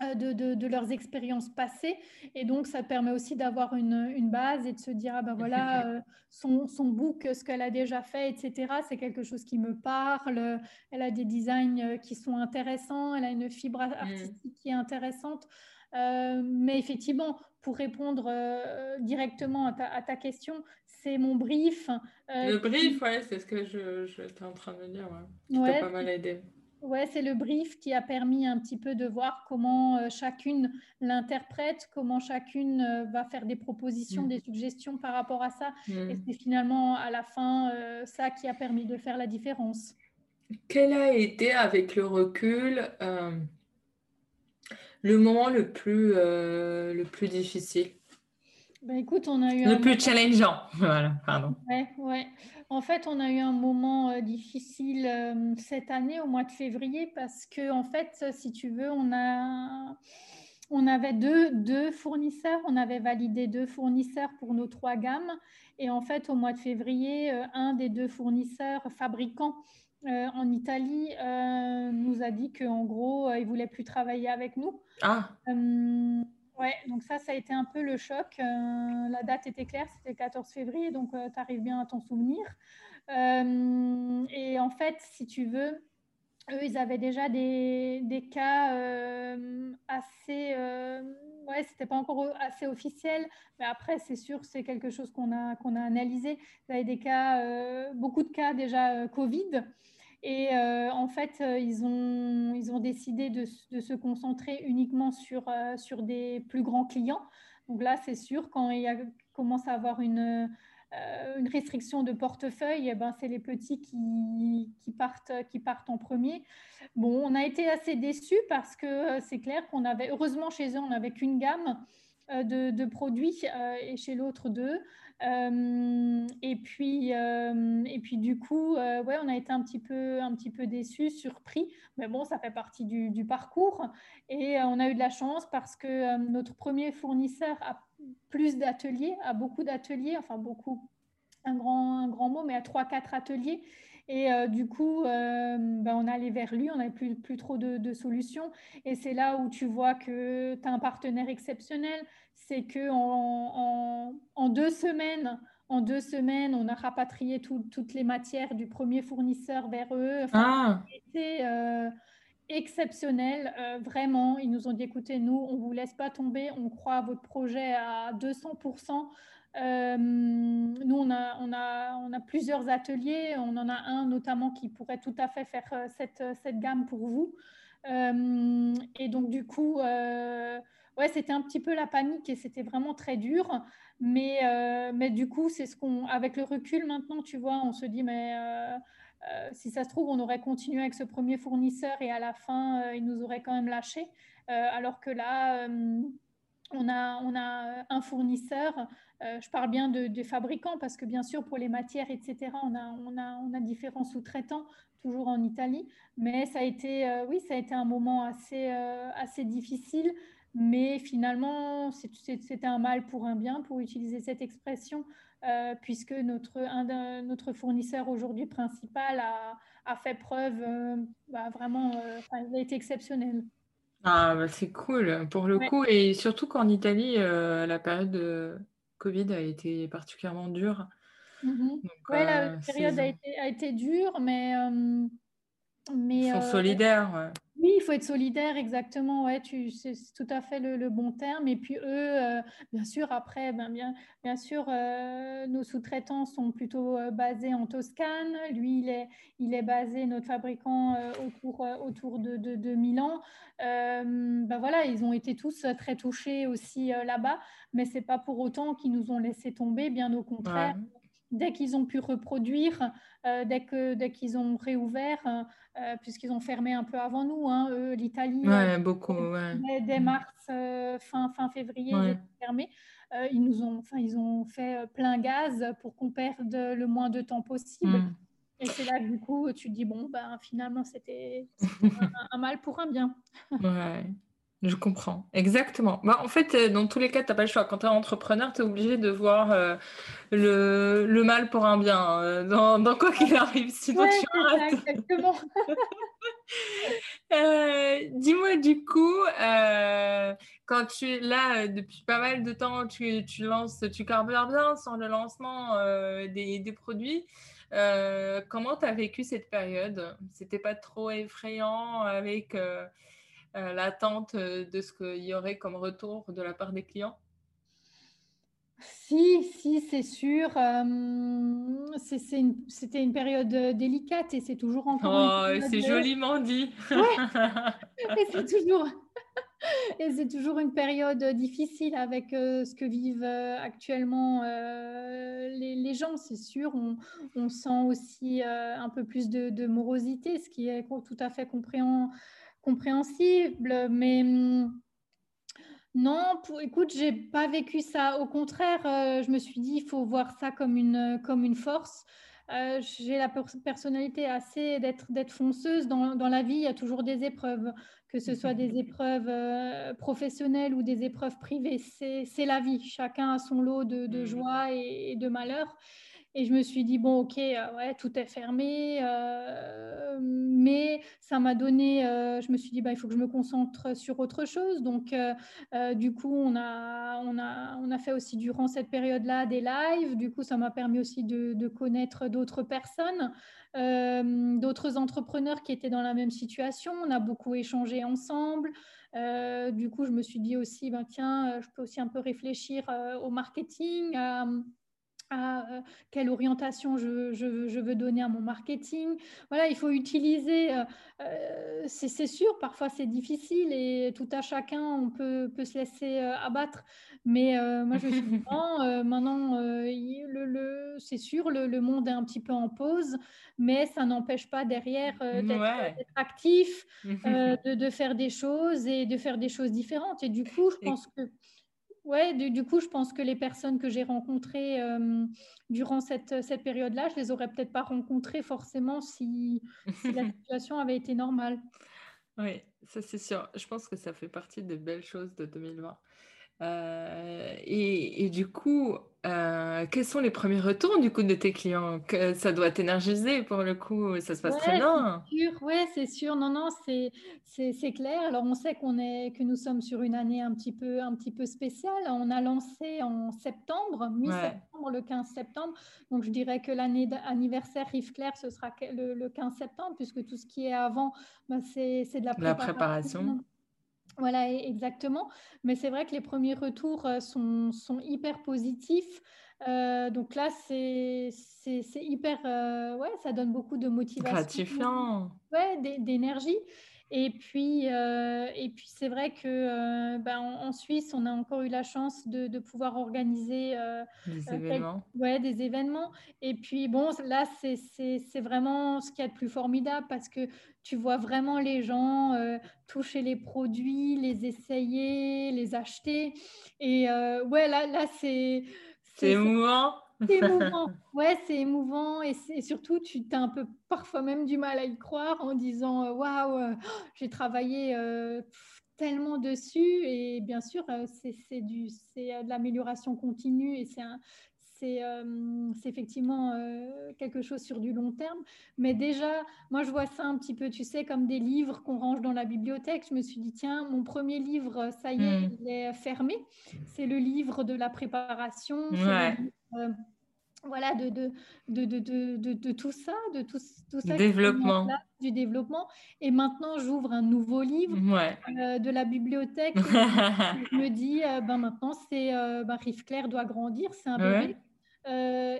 B: De, de, leurs expériences passées. Et donc, ça permet aussi d'avoir une, une, base et de se dire, ah ben voilà, son, son, book, ce qu'elle a déjà fait, etc., c'est quelque chose qui me parle. Elle a des designs qui sont intéressants, elle a une fibre mm. artistique qui est intéressante. mais effectivement, pour répondre euh, directement à ta, question, c'est mon brief.
A: Euh, le brief, ouais, c'est ce que je, en train de dire. Ouais. pas mal aidé.
B: Ouais, c'est le brief qui a permis un petit peu de voir comment euh, chacune l'interprète, comment chacune va faire des propositions, mm. des suggestions par rapport à ça. Mm. Et c'est finalement à la fin ça qui a permis de faire la différence.
A: Quel a été, avec le recul, le moment le plus, euh, le plus difficile?
B: Ben écoute, on a eu
A: le plus challengeant. Voilà, pardon.
B: Ouais, ouais. En fait, on a eu un moment euh, difficile euh, cette année, au mois de février, parce que, en fait, si tu veux, on a. On avait deux, deux fournisseurs, on avait validé deux fournisseurs pour nos trois gammes. Et en fait, au mois de février, un des deux fournisseurs fabricants en Italie nous a dit qu'en gros, il voulait plus travailler avec nous.
A: Ah.
B: Ouais, donc ça, ça a été un peu le choc. la date était claire, c'était le 14 février, donc tu arrives bien à t'en souvenir. et en fait, si tu veux, eux, ils avaient déjà des, des cas assez ouais, c'était pas encore assez officiel, mais après, c'est sûr, c'est quelque chose qu'on a, qu'on a analysé. Vous avez des cas, euh, beaucoup de cas déjà euh, Covid. Et euh, en fait, ils, ont, ils ont décidé de, se concentrer uniquement sur, sur des plus grands clients. Donc là, c'est sûr, quand il commence à avoir une, une restriction de portefeuille, eh ben, c'est les petits qui, qui, partent, qui partent en premier. Bon, on a été assez déçus parce que euh, c'est clair qu'on avait, heureusement chez eux, on n'avait qu'une gamme euh, de, produits euh, et chez l'autre deux. et puis, et puis du coup, ouais, on a été un petit peu, un petit peu déçus, surpris. Mais bon, ça fait partie du, parcours. Et on a eu de la chance parce que notre premier fournisseur a plus d'ateliers, a beaucoup d'ateliers, enfin beaucoup, un grand, un grand mot, mais à 3-4 ateliers. Et euh, du coup, euh, ben, on allait vers lui, on n'avait plus, plus trop de, solutions. Et c'est là où tu vois que tu as un partenaire exceptionnel. C'est qu'en en, en, deux semaines, en deux semaines, on a rapatrié toutes les matières du premier fournisseur vers eux.
A: Enfin,
B: C'était euh, exceptionnel, vraiment. Ils nous ont dit écoutez, nous, on ne vous laisse pas tomber, on croit à votre projet à 200%. Euh, nous, on a, on, a, on a plusieurs ateliers. On en a un notamment qui pourrait tout à fait faire euh, cette, cette gamme pour vous. Euh, et donc, du coup, ouais, c'était un petit peu la panique et c'était vraiment très dur. Mais, mais du coup, c'est ce qu'on, avec le recul maintenant, tu vois, on se dit, mais si ça se trouve, on aurait continué avec ce premier fournisseur et à la fin, il nous aurait quand même lâché. alors que là, on a, a un fournisseur euh, je parle bien de, des fabricants parce que bien sûr pour les matières, etc., on a, différents sous-traitants, toujours en Italie. Mais ça a été, euh, oui, ça a été un moment assez, euh, difficile. Mais finalement, c'était un mal pour un bien, pour utiliser cette expression, puisque notre, notre fournisseur aujourd'hui principal a, fait preuve, bah, vraiment, a été exceptionnel.
A: Ah, bah c'est cool pour le coup, et surtout qu'en Italie, la période de Covid a été particulièrement dur.
B: Mm-hmm. Oui, la euh, période a été, a été, dure, mais. Euh, mais
A: Ils sont euh, solidaires.
B: Oui, il faut être solidaire, exactement. Ouais, tu, c'est tout à fait le, bon terme. Et puis eux, bien sûr, après, ben bien, sûr, nos sous-traitants sont plutôt basés en Toscane. Lui, il est, il est basé, notre fabricant, autour, de, de Milan. ben voilà, ils ont été tous très touchés aussi là-bas, mais c'est pas pour autant qu'ils nous ont laissé tomber, bien au contraire. Dès qu'ils ont pu reproduire, dès que dès qu'ils ont réouvert, euh, puisqu'ils ont fermé un peu avant nous, hein, l'Italie.
A: Ouais, euh,
B: Dès, mars, euh, fin, fin février, ils étaient fermés. ils nous ont, enfin, ils ont fait plein gaz pour qu'on perde le moins de temps possible. Mm. Et c'est là du coup, tu te dis, bon, ben, finalement, c'était un, un, mal pour un bien.
A: ouais. Je comprends, exactement. Bah, en fait, euh, dans tous les cas, tu n'as pas le choix. Quand tu es entrepreneur, tu es obligé de voir euh, le, le, mal pour un bien, euh, dans, dans, quoi qu'il arrive, sinon tu
B: rates. Exactement.
A: Dis-moi du coup, quand tu es là, depuis pas mal de temps, tu, tu lances, tu carbures bien sur le lancement des, des, produits. comment tu as vécu cette période? C'était pas trop effrayant avec l'attente euh, de ce qu'il y aurait comme retour de la part des clients?
B: Si, si, c'est sûr. Euh, c'était une, période délicate et c'est toujours encore.
A: Oh, c'est joliment dit.
B: et c'est toujours. Et c'est toujours une période difficile avec ce que vivent actuellement les, gens, c'est sûr. On, sent aussi un peu plus de, de, morosité, ce qui est tout à fait compréhensible compréhensible, mais hum, non, pour, écoute, j'ai pas vécu ça. Au contraire, euh, je me suis dit, il faut voir ça comme une, comme une force. Euh, j'ai la personnalité assez d'être fonceuse. Dans, dans, la vie, il y a toujours des épreuves, que ce soit des épreuves euh, professionnelles ou des épreuves privées. C'est la vie. Chacun a son lot de, de mmh. joie et, de malheur. Et je me suis dit, bon, ok, euh, ouais, tout est fermé, euh, mais ça m'a donné, euh, je me suis dit, bah, il faut que je me concentre sur autre chose. Donc, du coup, on a, on, a, on a fait aussi durant cette période-là des lives. Du coup, ça m'a permis aussi de, connaître d'autres personnes, d'autres entrepreneurs qui étaient dans la même situation. On a beaucoup échangé ensemble. du coup, je me suis dit aussi, ben, tiens, je peux aussi un peu réfléchir au marketing, euh, quelle orientation je, je, veux donner à mon marketing. Voilà, il faut utiliser, euh, euh, c'est sûr, parfois c'est difficile et tout à chacun, on peut, peut se laisser abattre. Mais moi, je suis dit, maintenant, le, le c'est sûr, le, le, monde est un petit peu en pause, mais ça n'empêche pas derrière d'être actif, de, de, faire des choses et de faire des choses différentes. Et du coup, je pense que Ouais, du, coup, je pense que les personnes que j'ai rencontrées euh, durant cette, cette période-là, je les aurais peut-être pas rencontrées forcément si, si la situation avait été normale.
A: Oui, ça c'est sûr. Je pense que ça fait partie des belles choses de 2020. Euh, et, et, du coup, euh, quels sont les premiers retours du coup de tes clients? Que Ça doit t'énergiser pour le coup, ça se passe très bien.
B: Oui, c'est sûr. Non, non, c'est clair. Alors on sait qu'on est que nous sommes sur une année un petit peu un petit peu spéciale. On a lancé en septembre, mi-septembre, le 15 septembre. Donc je dirais que l'année d'anniversaire Rive Claire, ce sera le, 15 septembre, puisque tout ce qui est avant, ben, c'est de la préparation. La préparation. Voilà, e-, exactement. Mais c'est vrai que les premiers retours euh, sont, sont hyper positifs. Euh, donc là, c'est hyper, euh, ouais, ça donne beaucoup de motivation. Gratifiant. Ouais, d'énergie. Et puis, euh, et puis c'est vrai que euh, ben, en, Suisse, on a encore eu la chance de, de pouvoir organiser euh, des, événements. Ouais, des événements. Et puis, bon, là, c'est vraiment ce qu'il y a de plus formidable parce que tu vois vraiment les gens toucher les produits, les essayer, les acheter. Et ouais, là, là c'est...
A: C'est émouvant.
B: C'est émouvant. Ouais, c'est émouvant et, surtout, tu as un peu parfois même du mal à y croire en disant euh, waouh, euh, j'ai travaillé euh, tellement dessus et bien sûr, c'est de l'amélioration continue et c'est c'est effectivement quelque chose sur du long terme. Mais déjà, moi, je vois ça un petit peu, tu sais, comme des livres qu'on range dans la bibliothèque. Je me suis dit, tiens, mon premier livre, ça y est, mmh. il est fermé. C'est le livre de la préparation. Ouais voilà, de, de, de, de, tout ça, de tout, tout ça. Développement. du développement. Et maintenant, j'ouvre un nouveau livre euh, de la bibliothèque. je me dis, euh, ben maintenant, c'est euh, ben, Rive Claire doit grandir, c'est un bébé.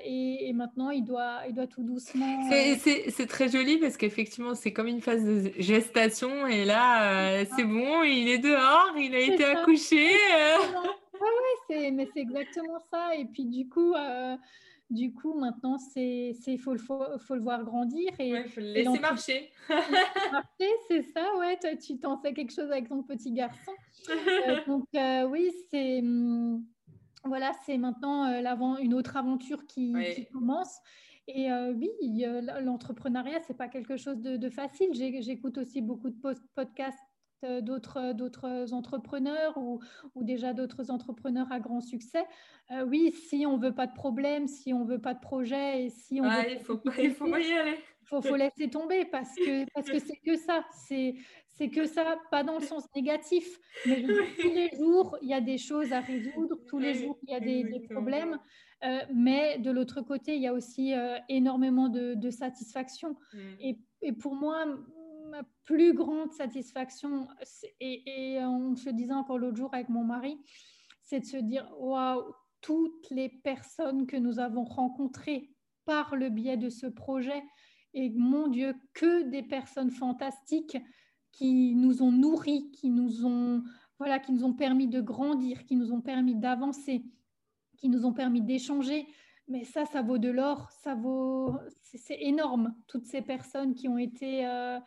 B: et, maintenant, il doit, il doit tout doucement.
A: C'est très joli parce qu'effectivement, c'est comme une phase de gestation. Et là, c'est bon, il est dehors, il a été accouché.
B: Oui, ouais, mais c'est exactement ça. Et puis, du coup, du coup, maintenant, c'est il faut, faut, faut, le voir grandir.
A: Et, il faut le laisser marcher.
B: marcher, c'est ça, ouais. Toi, tu t'en fais quelque chose avec ton petit garçon. Euh, donc, euh, oui, c'est hum, voilà, c'est maintenant euh, une autre aventure qui, commence. Et oui, l'entrepreneuriat, c'est pas quelque chose de, de facile. J'écoute aussi beaucoup de podcasts euh, d'autres, euh, d'autres entrepreneurs ou, ou déjà d'autres entrepreneurs à grand succès. Euh, oui, si on veut pas de problème, si on veut pas de projet et si on
A: il faut pas, il faut y aller.
B: Faut, faut laisser tomber parce que parce que c'est que ça, c'est c'est que ça, pas dans le sens négatif, mais tous les jours il y a des choses à résoudre, tous les jours il y a des, des problèmes. mais de l'autre côté, il y a aussi énormément de, de satisfaction. Mm. Et, et, pour moi, ma plus grande satisfaction, et, et on se disait encore l'autre jour avec mon mari, c'est de se dire, waouh, toutes les personnes que nous avons rencontrées par le biais de ce projet, et mon Dieu, que des personnes fantastiques qui nous ont nourris, qui nous ont, voilà, qui nous ont permis de grandir, qui nous ont permis d'avancer, qui nous ont permis d'échanger. Mais ça, ça vaut de l'or, ça vaut, c'est énorme. Toutes ces personnes qui ont été, euh,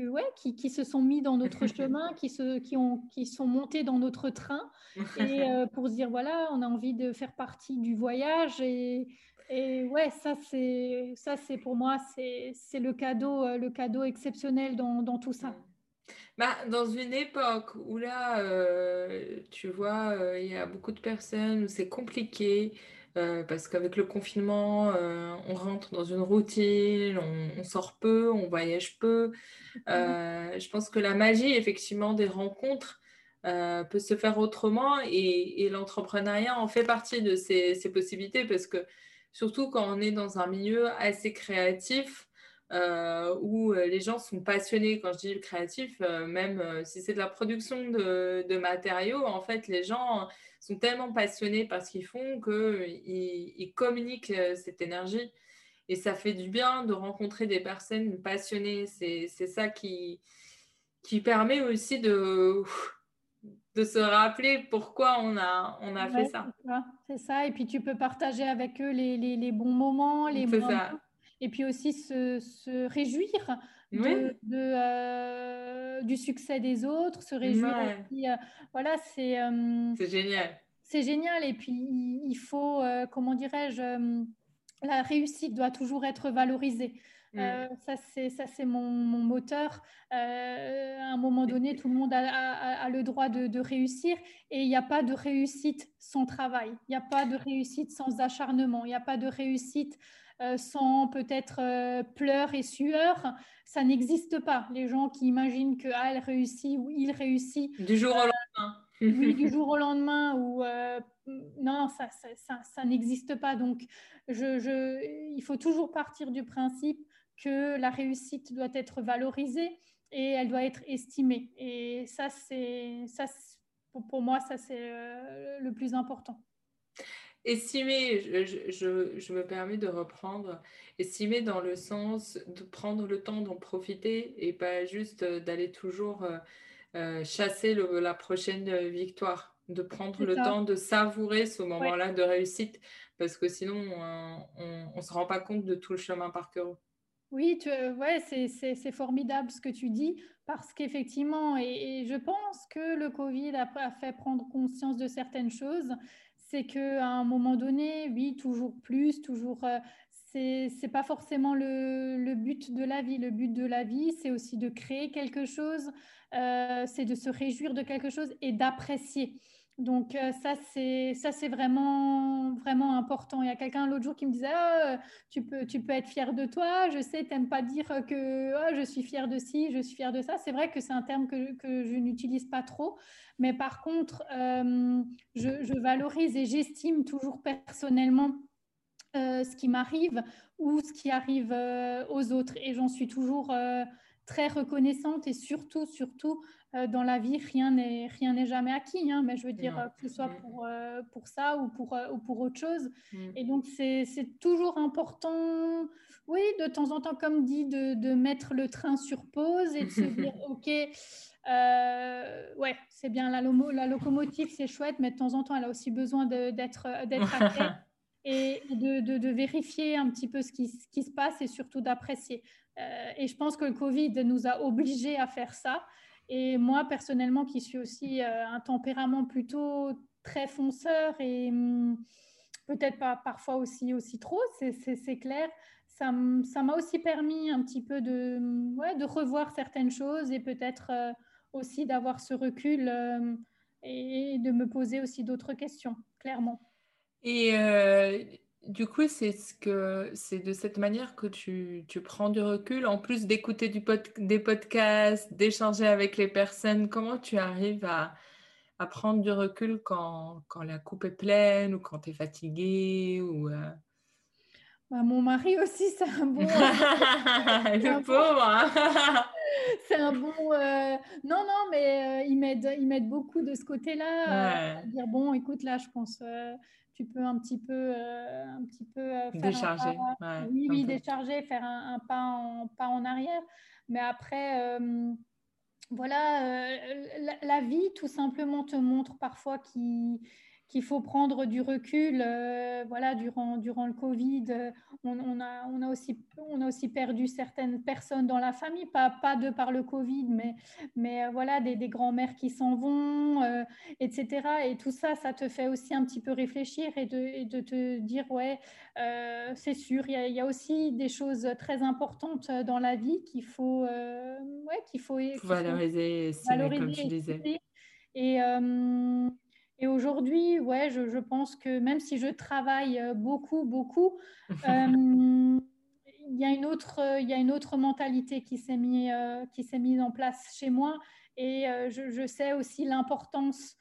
B: que, ouais, qui, qui, se sont mis dans notre chemin, qui, se, qui, ont, qui sont montés dans notre train, et euh, pour se dire, voilà, on a envie de faire partie du voyage. Et, et ouais, ça, c'est, ça, c'est pour moi, c'est, c'est le, cadeau, euh, le cadeau exceptionnel dans, dans tout ça.
A: Bah, dans une époque où là, euh, tu vois, il y a beaucoup de personnes, où c'est compliqué, parce qu'avec le confinement, on rentre dans une routine, on, sort peu, on voyage peu. je pense que la magie, effectivement, des rencontres peut se faire autrement et, l'entrepreneuriat en fait partie de ces, ces, possibilités parce que surtout quand on est dans un milieu assez créatif, euh, où euh, les gens sont passionnés. Quand je dis créatif, euh, même si c'est de la production de, matériaux, en fait, les gens sont tellement passionnés par ce qu'ils font qu'ils ils communiquent cette énergie. Et ça fait du bien de rencontrer des personnes passionnées. C'est ça qui, qui permet aussi de, de se rappeler pourquoi on a, on a fait ça.
B: C'est ça. Et puis tu peux partager avec eux les, les, les bons moments, les moments et puis aussi se, réjouir de, euh, du succès des autres, se réjouir aussi. Euh, voilà, c'est.
A: Euh, c'est génial.
B: C'est génial. Et puis, il, faut, comment dirais-je, la réussite doit toujours être valorisée. Mm. ça, c'est, ça, c'est mon, moteur. à un moment donné, tout le monde a, le droit de, de, réussir et il n'y a pas de réussite sans travail. Il n'y a pas de réussite sans acharnement. Il n'y a pas de réussite euh, sans peut-être euh, pleurs et sueur, ça n'existe pas. Les gens qui imaginent que ah, elle réussit ou il réussit
A: du jour au lendemain.
B: oui, du jour au lendemain ou euh, non, ça, ça, ça, n'existe pas. Donc, je, je, il faut toujours partir du principe que la réussite doit être valorisée et elle doit être estimée. Et ça, c'est ça, pour, pour moi, ça c'est le plus important.
A: Estimer, je, me permets de reprendre, estimer dans le sens de prendre le temps d'en profiter et pas juste euh, d'aller toujours euh, euh, chasser la prochaine victoire, de prendre le temps de savourer ce moment-là de réussite, parce que sinon on ne se rend pas compte de tout le chemin parcouru.
B: Oui, tu, ouais, c'est formidable ce que tu dis, parce qu'effectivement, et, je pense que le Covid a fait prendre conscience de certaines choses c'est qu'à un moment donné, oui, toujours plus, toujours. Euh, c'est pas forcément le, but de la vie. Le but de la vie, c'est aussi de créer quelque chose, euh, c'est de se réjouir de quelque chose et d'apprécier. Donc euh, ça c'est ça c'est vraiment vraiment important. Il y a quelqu'un l'autre jour qui me disait ah, tu peux tu peux être fier de toi. Je sais t'aimes pas dire que ah, je suis fier de ci, je suis fier de ça. C'est vrai que c'est un terme que, que je n'utilise pas trop, mais par contre euh, je, valorise et j'estime toujours personnellement euh, ce qui m'arrive ou ce qui arrive aux autres et j'en suis toujours très reconnaissante et surtout, surtout, dans la vie, rien n'est rien n'est jamais acquis, hein, mais je veux dire, euh, que ce soit pour, euh, pour ça ou pour, ou pour autre chose. Mm. Et donc, c'est toujours important, oui, de temps en temps, comme dit, de, de mettre le train sur pause et de se dire, OK, ouais, c'est bien, la, la locomotive, c'est chouette, mais de temps en temps, elle a aussi besoin d'être arrêtée. et de, de, de, vérifier un petit peu ce qui, ce qui se passe et surtout d'apprécier. Euh, et je pense que le Covid nous a obligés à faire ça. Et moi, personnellement, qui suis aussi euh, un tempérament plutôt très fonceur et hum, peut-être pas parfois aussi, aussi trop, c'est clair, ça m'a aussi permis un petit peu de, de revoir certaines choses et peut-être euh, aussi d'avoir ce recul et de me poser aussi d'autres questions, clairement.
A: Et du coup, c'est ce que c'est de cette manière que tu, tu, prends du recul, en plus d'écouter des podcasts, d'échanger avec les personnes. Comment tu arrives à, à prendre du recul quand, quand, la coupe est pleine ou quand tu es fatigué ou euh?
B: bah, Mon mari aussi, c'est un bon.
A: Le pauvre hein.
B: C'est un bon. Euh, non, non, mais euh, il m'aide beaucoup de ce côté-là. dire bon, écoute, là, je pense tu peux un petit peu, euh, un petit peu euh,
A: faire décharger.
B: oui, oui, décharger, faire un, pas, en, pas en arrière. Mais après, euh, voilà, la, vie tout simplement te montre parfois qui qu'il faut prendre du recul. Euh, voilà, durant, durant le Covid, euh, on, a, on, a aussi, on a aussi perdu certaines personnes dans la famille, pas, pas de par le Covid, mais, mais euh, voilà, des, des grands-mères qui s'en vont, etc. Et tout ça, ça te fait aussi un petit peu réfléchir et de, de te dire, ouais, c'est sûr, il y, y, a aussi des choses très importantes dans la vie qu'il faut, ouais, qu'il faut,
A: valoriser, valoriser comme tu disais.
B: Et, Et aujourd'hui, ouais, je, je, pense que même si je travaille beaucoup, beaucoup, il y a une autre, il y a une autre mentalité qui s'est mise, qui s'est mise en place chez moi. Et je, je sais aussi l'importance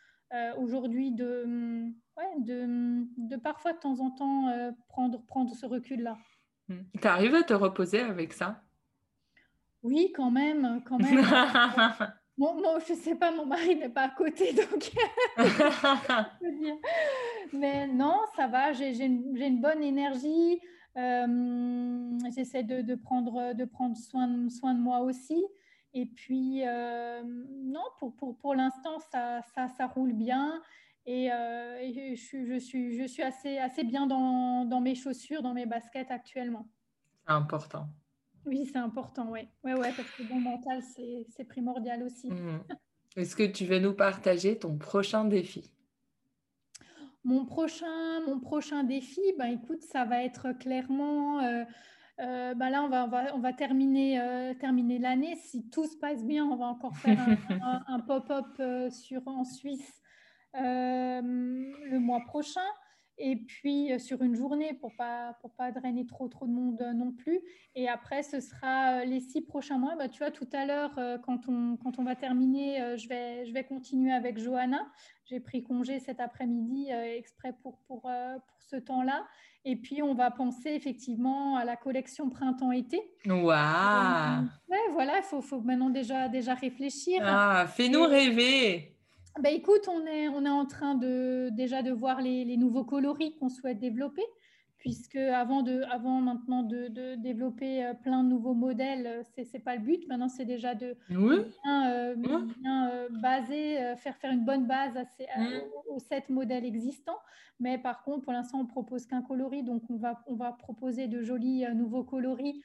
B: aujourd'hui de, ouais, de, de, parfois de temps en temps prendre, prendre ce recul-là.
A: Hmm. Tu arrives à te reposer avec ça?
B: Oui, quand même, quand même. Bon, je sais pas, mon mari n'est pas à côté, donc. Mais non, ça va, j'ai une, une, bonne énergie. Euh, J'essaie de, de, prendre, de prendre soin, soin de moi aussi. Et puis, euh, non, pour, pour, pour l'instant, ça, ça, ça, roule bien. Et, euh, et je, je, suis, je suis assez, assez bien dans, dans mes chaussures, dans mes baskets actuellement.
A: Important.
B: Oui, c'est important, oui. Ouais, ouais, parce que le bon mental, c'est primordial aussi.
A: Mmh. Est-ce que tu veux nous partager ton prochain défi?
B: Mon prochain, mon prochain défi, ben, écoute, ça va être clairement... Euh, euh, ben là, on va, on va, on va terminer, euh, terminer l'année. Si tout se passe bien, on va encore faire un, un pop-up sur en Suisse le mois prochain et puis euh, sur une journée pour pas pour pas drainer trop trop de monde euh, non plus. Et après, ce sera euh, les six prochains mois. Bah, tu vois, tout à l'heure, quand on quand on va terminer, je vais je vais continuer avec Johanna. J'ai pris congé cet après-midi exprès pour pour pour ce temps-là. Et puis, on va penser effectivement à la collection printemps-été.
A: Waouh
B: Ouais, voilà, il faut, faut maintenant déjà, déjà réfléchir.
A: Ah, fais-nous rêver
B: bah, écoute, on est, on est en train de, déjà de voir les, les nouveaux coloris qu'on souhaite développer, puisque avant, de, avant maintenant de, de développer euh, plein de nouveaux modèles, euh, ce n'est pas le but. Maintenant, c'est déjà de bien, euh, bien baser, faire, faire une bonne base à ces, aux, sept modèles existants. Mais par contre, pour l'instant, on propose qu'un coloris, donc on va, on va proposer de jolis nouveaux coloris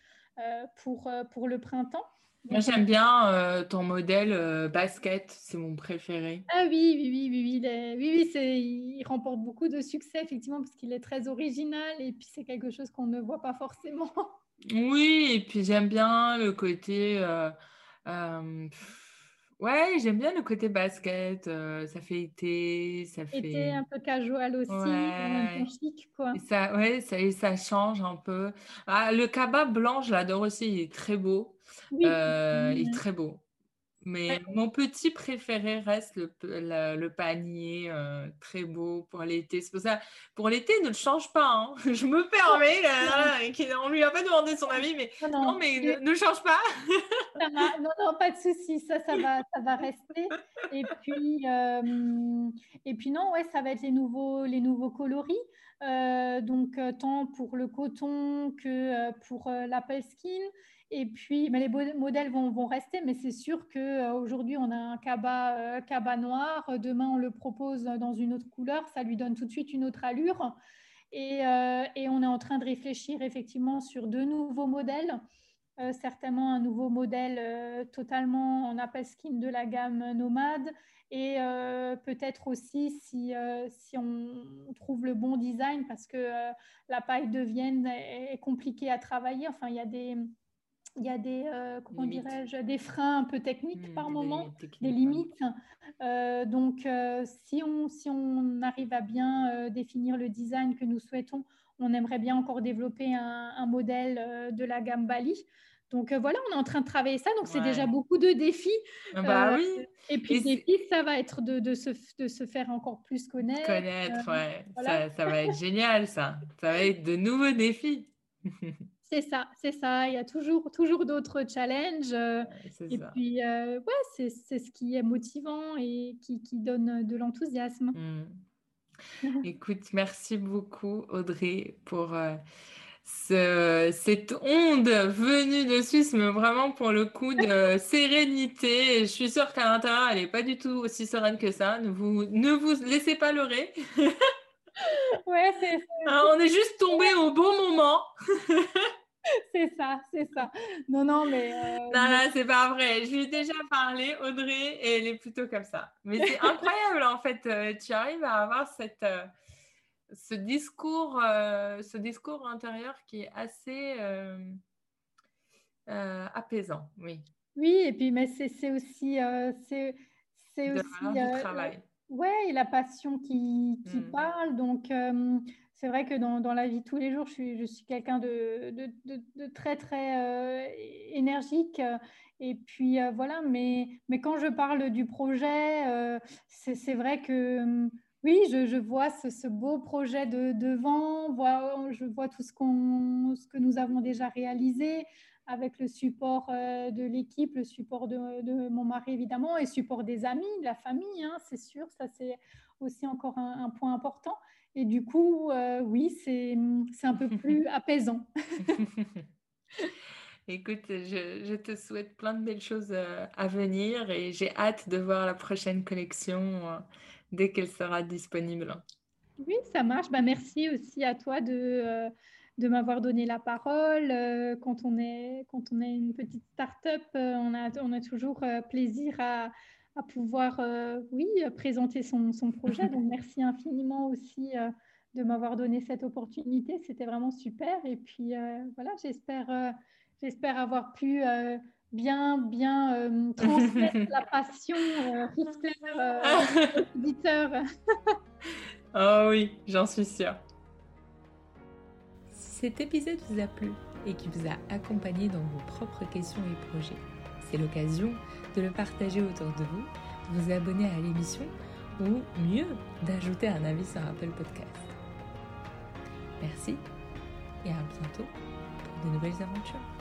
B: pour, pour le printemps.
A: Moi, j'aime bien euh, ton modèle euh, basket, c'est mon préféré.
B: Ah oui, oui, oui, oui, oui, oui, oui il remporte beaucoup de succès, effectivement, parce qu'il est très original et puis c'est quelque chose qu'on ne voit pas forcément.
A: Oui, et puis j'aime bien le côté. Euh, ouais, j'aime bien le côté basket, ça fait été, ça fait.
B: Été un peu casual aussi,
A: ouais.
B: chic, quoi.
A: Et ça, ouais, ça, ça change un peu. Ah, le cabas blanc, je l'adore aussi, il est très beau. Euh, il est très beau. Mais mon petit préféré reste le, le, panier euh, très beau pour l'été. C'est pour ça, pour l'été, ne le change pas. Hein. Je me permets, là, on lui a pas demandé son avis, mais non, mais ne, le change pas.
B: non, non, pas de souci, ça, ça va, ça va rester. Et puis, euh, et puis non, ouais, ça va être les nouveaux, les nouveaux coloris. donc, tant pour le coton que pour l'apple skin. Et puis, mais les modèles vont, rester, mais c'est sûr qu'aujourd'hui, on a un cabas, euh, noir. Demain, on le propose dans une autre couleur. Ça lui donne tout de suite une autre allure. Et, euh, et on est en train de réfléchir effectivement sur deux nouveaux modèles. Euh, certainement un nouveau modèle totalement en Apple Skin de la gamme Nomade et peut-être aussi si, si on trouve le bon design parce que la paille de Vienne est compliquée à travailler. Enfin, il y a des, il y a des, euh, comment dirais-je, des freins un peu techniques mmh, par moment, des limites. Euh, donc, euh, si, on, si on arrive à bien définir le design que nous souhaitons, on aimerait bien encore développer un, modèle de la gamme Bali. Donc voilà, on est en train de travailler ça. Donc c'est déjà beaucoup de défis.
A: Ah bah oui.
B: Et puis les défis, ça va être de, de, se, de, se, faire encore plus connaître.
A: Connaître, ouais. Ça, ça va être génial, ça. Ça va être de nouveaux défis.
B: C'est ça, c'est ça. Il y a toujours, toujours d'autres challenges. Euh, et puis, euh, ouais, c'est, ce qui est motivant et qui, qui donne de l'enthousiasme.
A: Hmm. Écoute, merci beaucoup, Audrey, pour euh, ce, cette onde venue de Suisse, mais vraiment pour le coup de sérénité. Je suis sûre qu'à l'intérieur, elle n'est pas du tout aussi sereine que ça. Ne vous, ne vous laissez pas leurrer.
B: ouais, c'est,
A: hein, on est juste tombé au bon moment.
B: c'est ça, c'est ça. Non, non, mais. Euh,
A: non, non, c'est pas vrai. Je lui ai déjà parlé, Audrey, et elle est plutôt comme ça. Mais c'est incroyable, en fait. Euh, tu arrives à avoir cette, euh, ce, discours, ce discours intérieur qui est assez apaisant, oui.
B: Oui, et puis, mais c'est aussi. c'est aussi
A: travail.
B: Ouais, et la passion qui, qui mmh. parle. Donc, c'est vrai que dans, dans, la vie de tous les jours, je suis, je suis quelqu'un de, de, de, très, très énergique. Et puis, voilà, mais, mais quand je parle du projet, c'est vrai que oui, je, je vois ce, ce, beau projet de, devant, vois, je vois tout ce, qu'on, ce que nous avons déjà réalisé avec le support euh, de l'équipe, le support de, de, mon mari évidemment, et support des amis, de la famille, hein, c'est sûr, ça c'est aussi encore un, point important. Et du coup, euh, oui, c'est, c'est un peu plus apaisant.
A: Écoute, je, je, te souhaite plein de belles choses euh, à venir et j'ai hâte de voir la prochaine collection dès qu'elle sera disponible.
B: Oui, ça marche. Bah, merci aussi à toi de, euh, de m'avoir donné la parole. Euh, quand, on est, quand on est une petite start-up, euh, on, a, on a toujours plaisir à, à pouvoir oui, présenter son, son projet. Donc, merci infiniment aussi de m'avoir donné cette opportunité. C'était vraiment super. Et puis, voilà, j'espère j'espère avoir pu bien, bien euh, transmettre la passion euh, euh, aux auditeurs.
A: oh oui, j'en suis sûre. Cet épisode vous a plu et qui vous a accompagné dans vos propres questions et projets, c'est l'occasion de le partager autour de vous, de vous abonner à l'émission ou mieux, d'ajouter un avis sur Apple Podcast. Merci et à bientôt pour de nouvelles aventures.